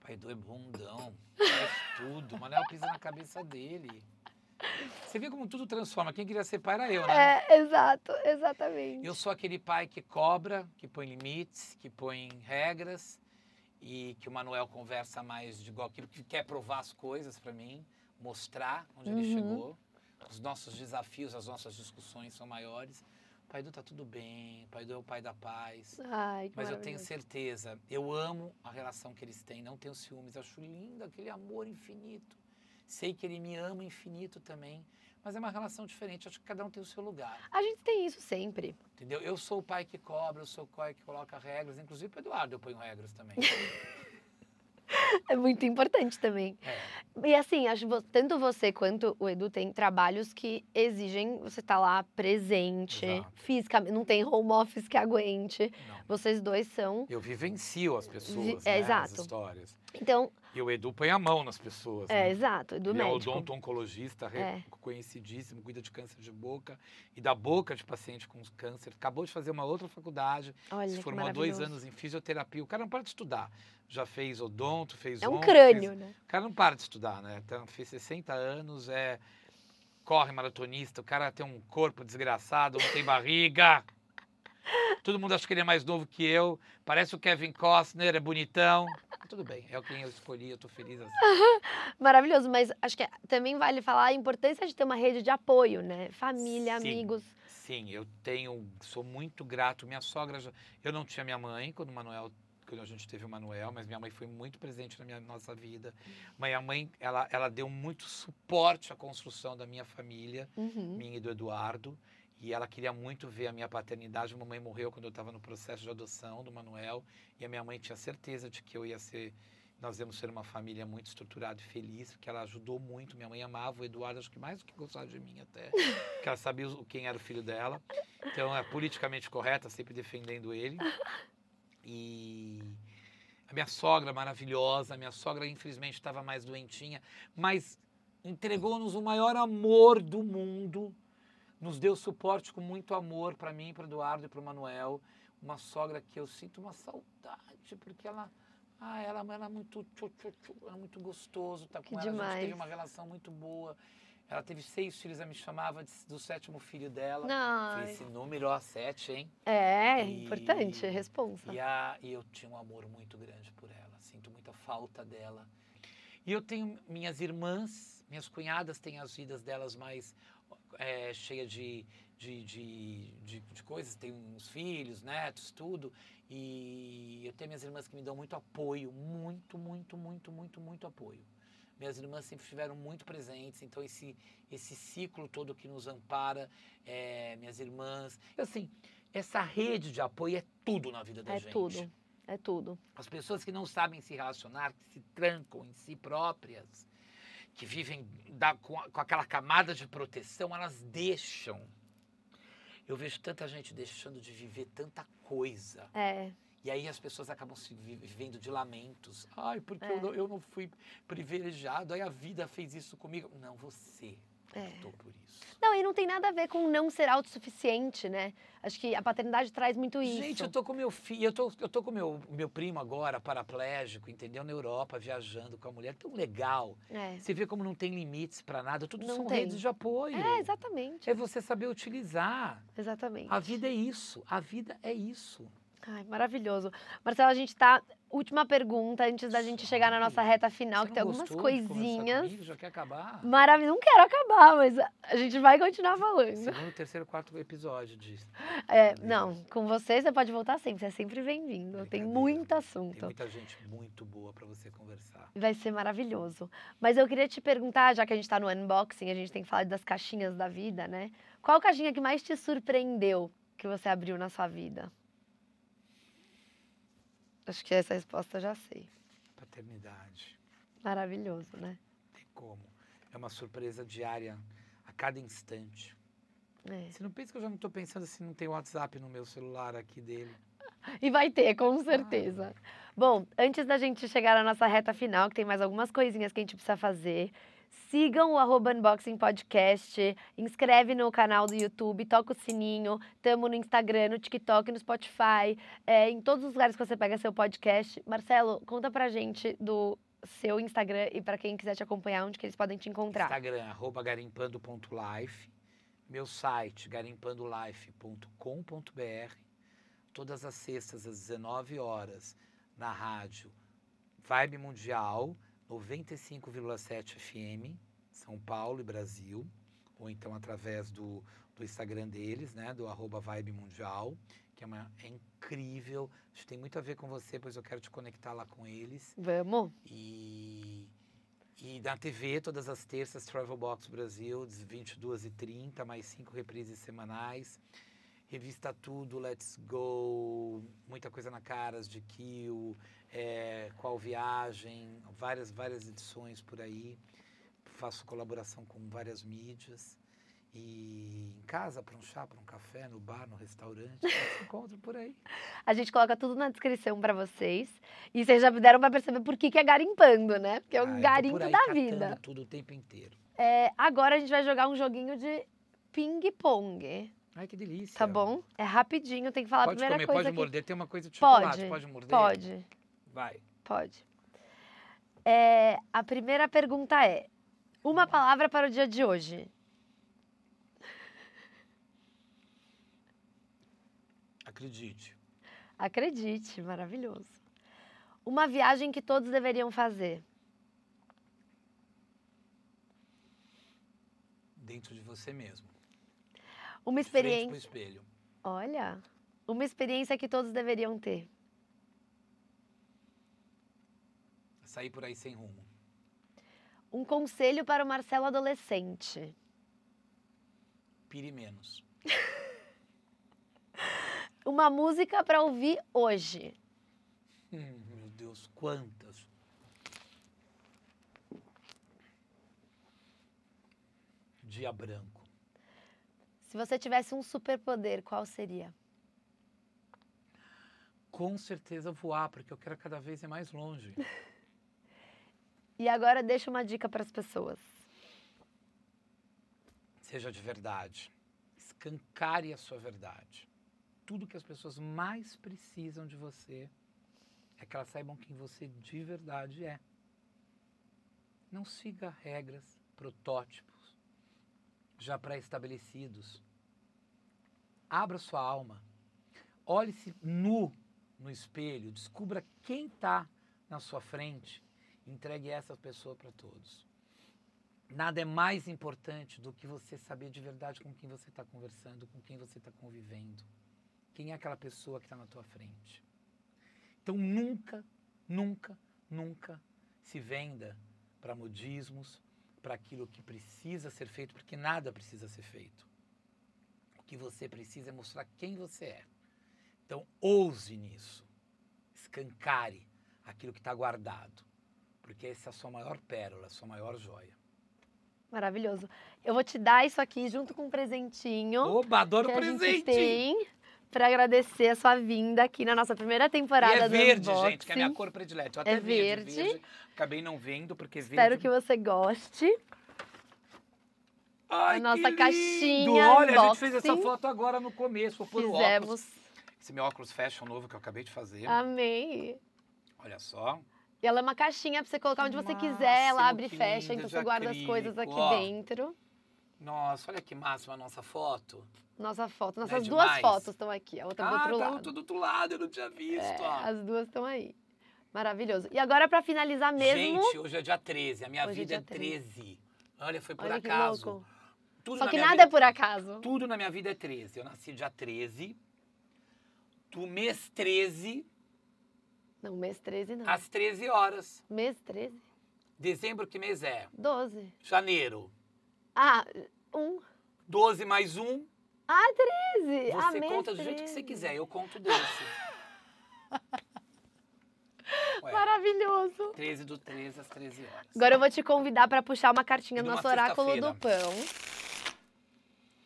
Pai Edu é bundão, faz tudo. Manel pisa na cabeça dele. Você vê como tudo transforma. Quem queria ser pai era eu, né? É, exato, exatamente. Eu sou aquele pai que cobra, que põe limites, que põe regras e que o Manuel conversa mais de igual aquilo, que quer provar as coisas para mim, mostrar onde ele Uhum. chegou. Os nossos desafios, as nossas discussões são maiores. O pai Edu tá tudo bem, pai Edu é o pai da paz. Ai, que Mas eu tenho certeza, eu amo a relação que eles têm, não tenho ciúmes, acho lindo aquele amor infinito. Sei que ele me ama infinito também, mas é uma relação diferente, acho que cada um tem o seu lugar, A gente tem isso sempre. entendeu? Eu sou o pai que cobra, eu sou o pai que coloca regras, inclusive para Eduardo eu ponho regras também. É muito importante também. É, E assim, acho que tanto você quanto o Edu tem trabalhos que exigem você estar lá presente, Exato. fisicamente. Não tem home office que aguente. não. Vocês dois são. Eu vivencio as pessoas, é, né, exato. as histórias. Então, E o Edu põe a mão nas pessoas, é, né? exato, Edu Ele é médico. odonto-oncologista re- É. conhecidíssimo, cuida de câncer de boca e da boca de paciente com câncer. Acabou de fazer uma outra faculdade, Olha, se formou dois anos em fisioterapia. O cara não para de estudar. Já fez odonto, fez É um onco, crânio, fez- né? O cara não para de estudar, né? Então, fez 60 anos, é corre maratonista, o cara tem um corpo desgraçado, não tem barriga. Todo mundo acha que ele é mais novo que eu. Parece o Kevin Costner, é bonitão. Tudo bem, é o quem eu escolhi, eu tô feliz assim. Maravilhoso, mas acho que também vale falar a importância de ter uma rede de apoio, né? Família, Sim. amigos. Sim, eu tenho, sou muito grato. Minha sogra, já, eu não tinha minha mãe quando o Manuel, quando a gente teve o Manuel, mas minha mãe foi muito presente na minha nossa vida. Minha mãe, ela, ela deu muito suporte à construção da minha família, Uhum. minha e do Eduardo. E ela queria muito ver a minha paternidade. Mamãe morreu quando eu estava no processo de adoção do Manuel. E a minha mãe tinha certeza de que eu ia ser, nós íamos ser uma família muito estruturada e feliz, porque ela ajudou muito. Minha mãe amava o Eduardo, acho que mais do que gostava de mim até, porque ela sabia quem era o filho dela. Então é politicamente correta, sempre defendendo ele. E a minha sogra maravilhosa, a minha sogra infelizmente estava mais doentinha, mas entregou-nos o maior amor do mundo, nos deu suporte com muito amor para mim, para Eduardo e para o Manuel. Uma sogra que eu sinto uma saudade, porque ela, Ah, ela, ela é muito, tchu, tchu, tchu, é muito gostoso, tá Que com ela, a gente demais. teve uma relação muito boa. Ela teve seis filhos, ela me chamava de- do sétimo filho dela. Não. Falei, esse número, ó, sete, hein? É, E- importante, responsa. E, a, e eu tinha um amor muito grande por ela, sinto muita falta dela. E eu tenho minhas irmãs, minhas cunhadas têm as vidas delas mais é, cheias de, de, de, de, de coisas, tem uns filhos, netos, tudo. E eu tenho minhas irmãs que me dão muito apoio, muito, muito, muito, muito, muito apoio. Minhas irmãs sempre estiveram muito presentes, então esse, esse ciclo todo que nos ampara, é, minhas irmãs. Assim, essa rede de apoio é tudo na vida da É gente. tudo. É tudo. As pessoas que não sabem se relacionar, que se trancam em si próprias, que vivem da- com, com aquela camada de proteção, elas deixam. Eu vejo tanta gente deixando de viver tanta coisa. É. E aí as pessoas acabam se vi- vivendo de lamentos. Ai, porque É. eu, não, eu não fui privilegiado, aí a vida fez isso comigo. Não, você É. optou por isso. Não, e não tem nada a ver com não ser autossuficiente, né? Acho que a paternidade traz muito isso. Gente, eu tô com meu filho, eu tô, eu tô com meu, meu primo agora, paraplégico, entendeu? Na Europa, viajando com a mulher, tão legal. É. Você vê como não tem limites para nada, tudo Não são tem. redes de apoio. É, exatamente. É você saber utilizar. Exatamente. A vida é isso, a vida é isso. Ai, maravilhoso. Marcelo, a gente tá. Última pergunta antes da gente chegar na nossa reta final, que tem algumas coisinhas. comigo? Já quer acabar? Maravilhoso. Não quero acabar, mas a gente vai continuar falando. Segundo, terceiro, quarto episódio disso. É, não, com você você pode voltar sempre, você é sempre bem-vindo. Tem muito Tem assunto. muita gente muito boa para você conversar. Vai ser maravilhoso. Mas eu queria te perguntar, já que a gente tá no unboxing, a gente tem que falar das caixinhas da vida, né? Qual caixinha que mais te surpreendeu que você abriu na sua vida? Acho que essa resposta eu já sei. Paternidade, Maravilhoso, né? tem como. É uma surpresa diária, a cada instante. É. Você não pensa que eu já não estou pensando se não tem WhatsApp no meu celular aqui dele. E vai ter, com certeza. Bom, antes da gente chegar na nossa reta final, que tem mais algumas coisinhas que a gente precisa fazer. Sigam o arroba Unboxing Podcast, inscreve no canal do YouTube, toca o sininho, tamo no Instagram, no TikTok, no Spotify, é, em todos os lugares que você pega seu podcast. Marcelo, conta pra gente do seu Instagram e pra quem quiser te acompanhar, onde que eles podem te encontrar. Instagram, arroba garimpando.life. Meu site, garimpandolife.com.br. Todas as sextas, às 19 horas, na rádio Vibe Mundial, 95,7 FM, São Paulo e Brasil. Ou então através do, do Instagram deles, né? Do arroba Vibe Mundial, que é, uma, é incrível. Acho que tem muito a ver com você, pois eu quero te conectar lá com eles. Vamos? E, e na TV, todas as terças, Travel Box Brasil, das 22h30, mais cinco reprises semanais. Revista Tudo, Let's Go, muita coisa na Caras de Kill, é, Qual Viagem, várias, várias edições por aí. Faço colaboração com várias mídias. E em casa, para um chá, para um café, no bar, no restaurante, se encontra por aí. A gente coloca tudo na descrição pra vocês. E vocês já deram pra perceber por que, que é garimpando, né? Porque é Ah, o tô garimpo da vida. tudo o tempo inteiro. É, agora a gente vai jogar um joguinho de ping-pong, Ai, que delícia. tá bom? É rapidinho, tem que falar Pode a primeira comer, coisa pode aqui. morder. Tem uma coisa de chocolate, Pode, pode morder? Pode, Vai. pode. É, a primeira pergunta é: uma palavra para o dia de hoje. Acredite. Acredite, maravilhoso. Uma viagem que todos deveriam fazer. Dentro de você mesmo. Uma experiência. Olha, uma experiência que todos deveriam ter. Sair por aí sem rumo. Um conselho para o Marcelo adolescente. Pire menos. Uma música para ouvir hoje. Hum, meu Deus, quantas. Dia branco. Se você tivesse um superpoder, qual seria? Com certeza voar, porque eu quero cada vez ir mais longe. E agora deixa uma dica para as pessoas. Seja de verdade. Escancare a sua verdade. Tudo que as pessoas mais precisam de você é que elas saibam quem você de verdade é. Não siga regras, protótipos já pré-estabelecidos. Abra sua alma. Olhe-se nu no espelho, descubra quem está na sua frente, entregue essa pessoa para todos. Nada é mais importante do que você saber de verdade com quem você está conversando, com quem você está convivendo. Quem é aquela pessoa que está na tua frente. Então nunca, nunca, nunca se venda para modismos, para aquilo que precisa ser feito, porque nada precisa ser feito. O que você precisa é mostrar quem você é. Então ouse nisso. Escancare aquilo que está guardado. Porque essa é a sua maior pérola, a sua maior joia. Maravilhoso. Eu vou te dar isso aqui junto com um presentinho. Oba, adoro que presente! A gente tem para agradecer a sua vinda aqui na nossa primeira temporada e é do verde, Unboxing. gente, que é a minha cor predileta. Eu até É verde, verde. Acabei não vendo, porque Espero verde... que você goste. Ai, a nossa caixinha Olha, a gente fez essa foto agora no começo. Vou pôr o óculos. Fizemos. Esse meu óculos fashion novo que eu acabei de fazer. Amei. Olha só. E ela é uma caixinha pra você colocar onde você Máximo, quiser. Ela abre e que fecha, então você guarda as coisas acrílico, aqui ó. dentro. Nossa, olha que máxima a nossa foto. Nossa foto. Não é Nossas duas demais? fotos estão aqui. A outra do ah, outro tá lado. do outro lado, eu não tinha visto, É, as duas estão aí. Maravilhoso. E agora, pra finalizar mesmo. Gente, hoje é dia 13. A minha Hoje é vida é, dia 13. 13. Olha, foi por olha que acaso. louco. Tudo Só que nada vida- é por acaso. Tudo na minha vida é 13. Eu nasci dia 13. Do mês 13, Não, mês 13 não. às 13 horas. Mês 13? Dezembro, que mês é? 12. Janeiro. Ah, um. 12 mais um. Ah, 13. ah, Você mês conta do jeito que você 13. quiser. Eu conto desse. Ué, Maravilhoso. 13 do 13 às 13 horas. Agora eu vou te convidar para puxar uma cartinha do nosso oráculo do pão.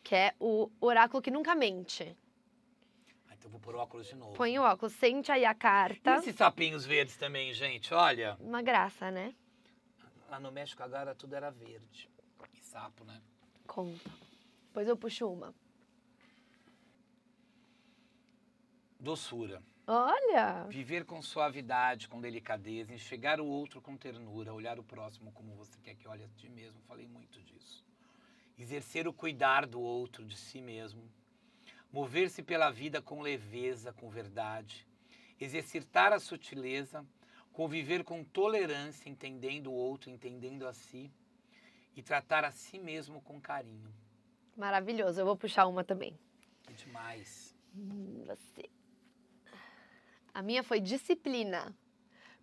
Que é o oráculo que nunca mente. Eu vou pôr o óculos de novo. Põe o óculos, sente aí a E carta. esses sapinhos verdes também, gente? Olha. Uma graça, né? Lá no México agora tudo era verde. E sapo, né? Conta. Depois eu puxo uma. Doçura. Olha! Viver com suavidade, com delicadeza, enxergar o outro com ternura, olhar o próximo como você quer que olhe a ti mesmo. Falei muito disso. Exercer o cuidar do outro, de si mesmo. Mover-se pela vida com leveza, com verdade. Exercitar a sutileza. Conviver com tolerância, entendendo o outro, entendendo a si. E tratar a si mesmo com carinho. Maravilhoso. Eu vou puxar uma também. Que demais. Hum, Você. A minha foi disciplina.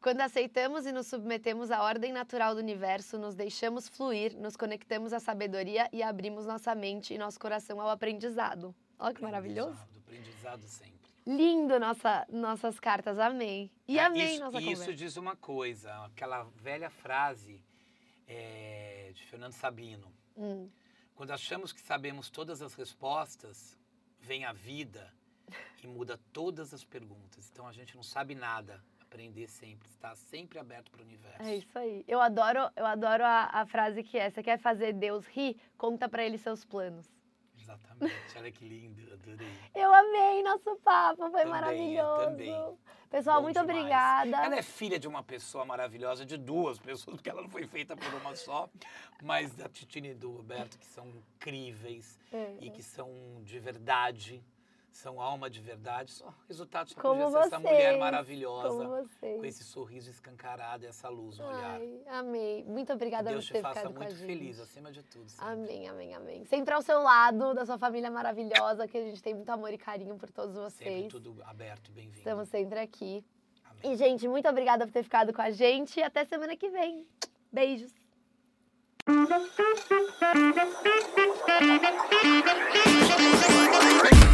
Quando aceitamos e nos submetemos à ordem natural do universo, nos deixamos fluir, nos conectamos à sabedoria e abrimos nossa mente e nosso coração ao aprendizado. Olha que maravilhoso. Aprendizado, sempre. Lindo nossa, nossas cartas, amei. E É, amei isso, nossa Isso conversa. diz uma coisa, aquela velha frase é, de Fernando Sabino. Hum, Quando achamos que sabemos todas as respostas, vem a vida e muda todas as perguntas. Então a gente não sabe nada. Aprender sempre, estar sempre aberto para o universo. é isso aí. Eu adoro, eu adoro a, a frase que é: você quer fazer Deus rir? Conta pra ele seus planos. Exatamente. Olha que lindo, adorei. Eu amei nosso papo, foi Também, eu maravilhoso. também. Pessoal, Bom muito demais. obrigada. Ela é filha de uma pessoa maravilhosa, de duas pessoas, porque ela não foi feita por uma só, mas da Titine e do Roberto, que são incríveis É. e que são de verdade, são alma de verdade. Só resultado só Como podia ser essa mulher vocês, maravilhosa, Como vocês. com esse sorriso escancarado e essa luz no olhar. Amei. Muito Que obrigada Deus por te ter faça ficado com a muito gente. feliz, acima de tudo. sempre. Amém, amém, amém. Sempre ao seu lado, da sua família maravilhosa, que a gente tem muito amor e carinho por todos Sempre vocês. tudo aberto e bem-vindo. Estamos sempre aqui. Amém. E, gente, muito obrigada por ter ficado com a gente. E até semana que vem. Beijos. Thank you.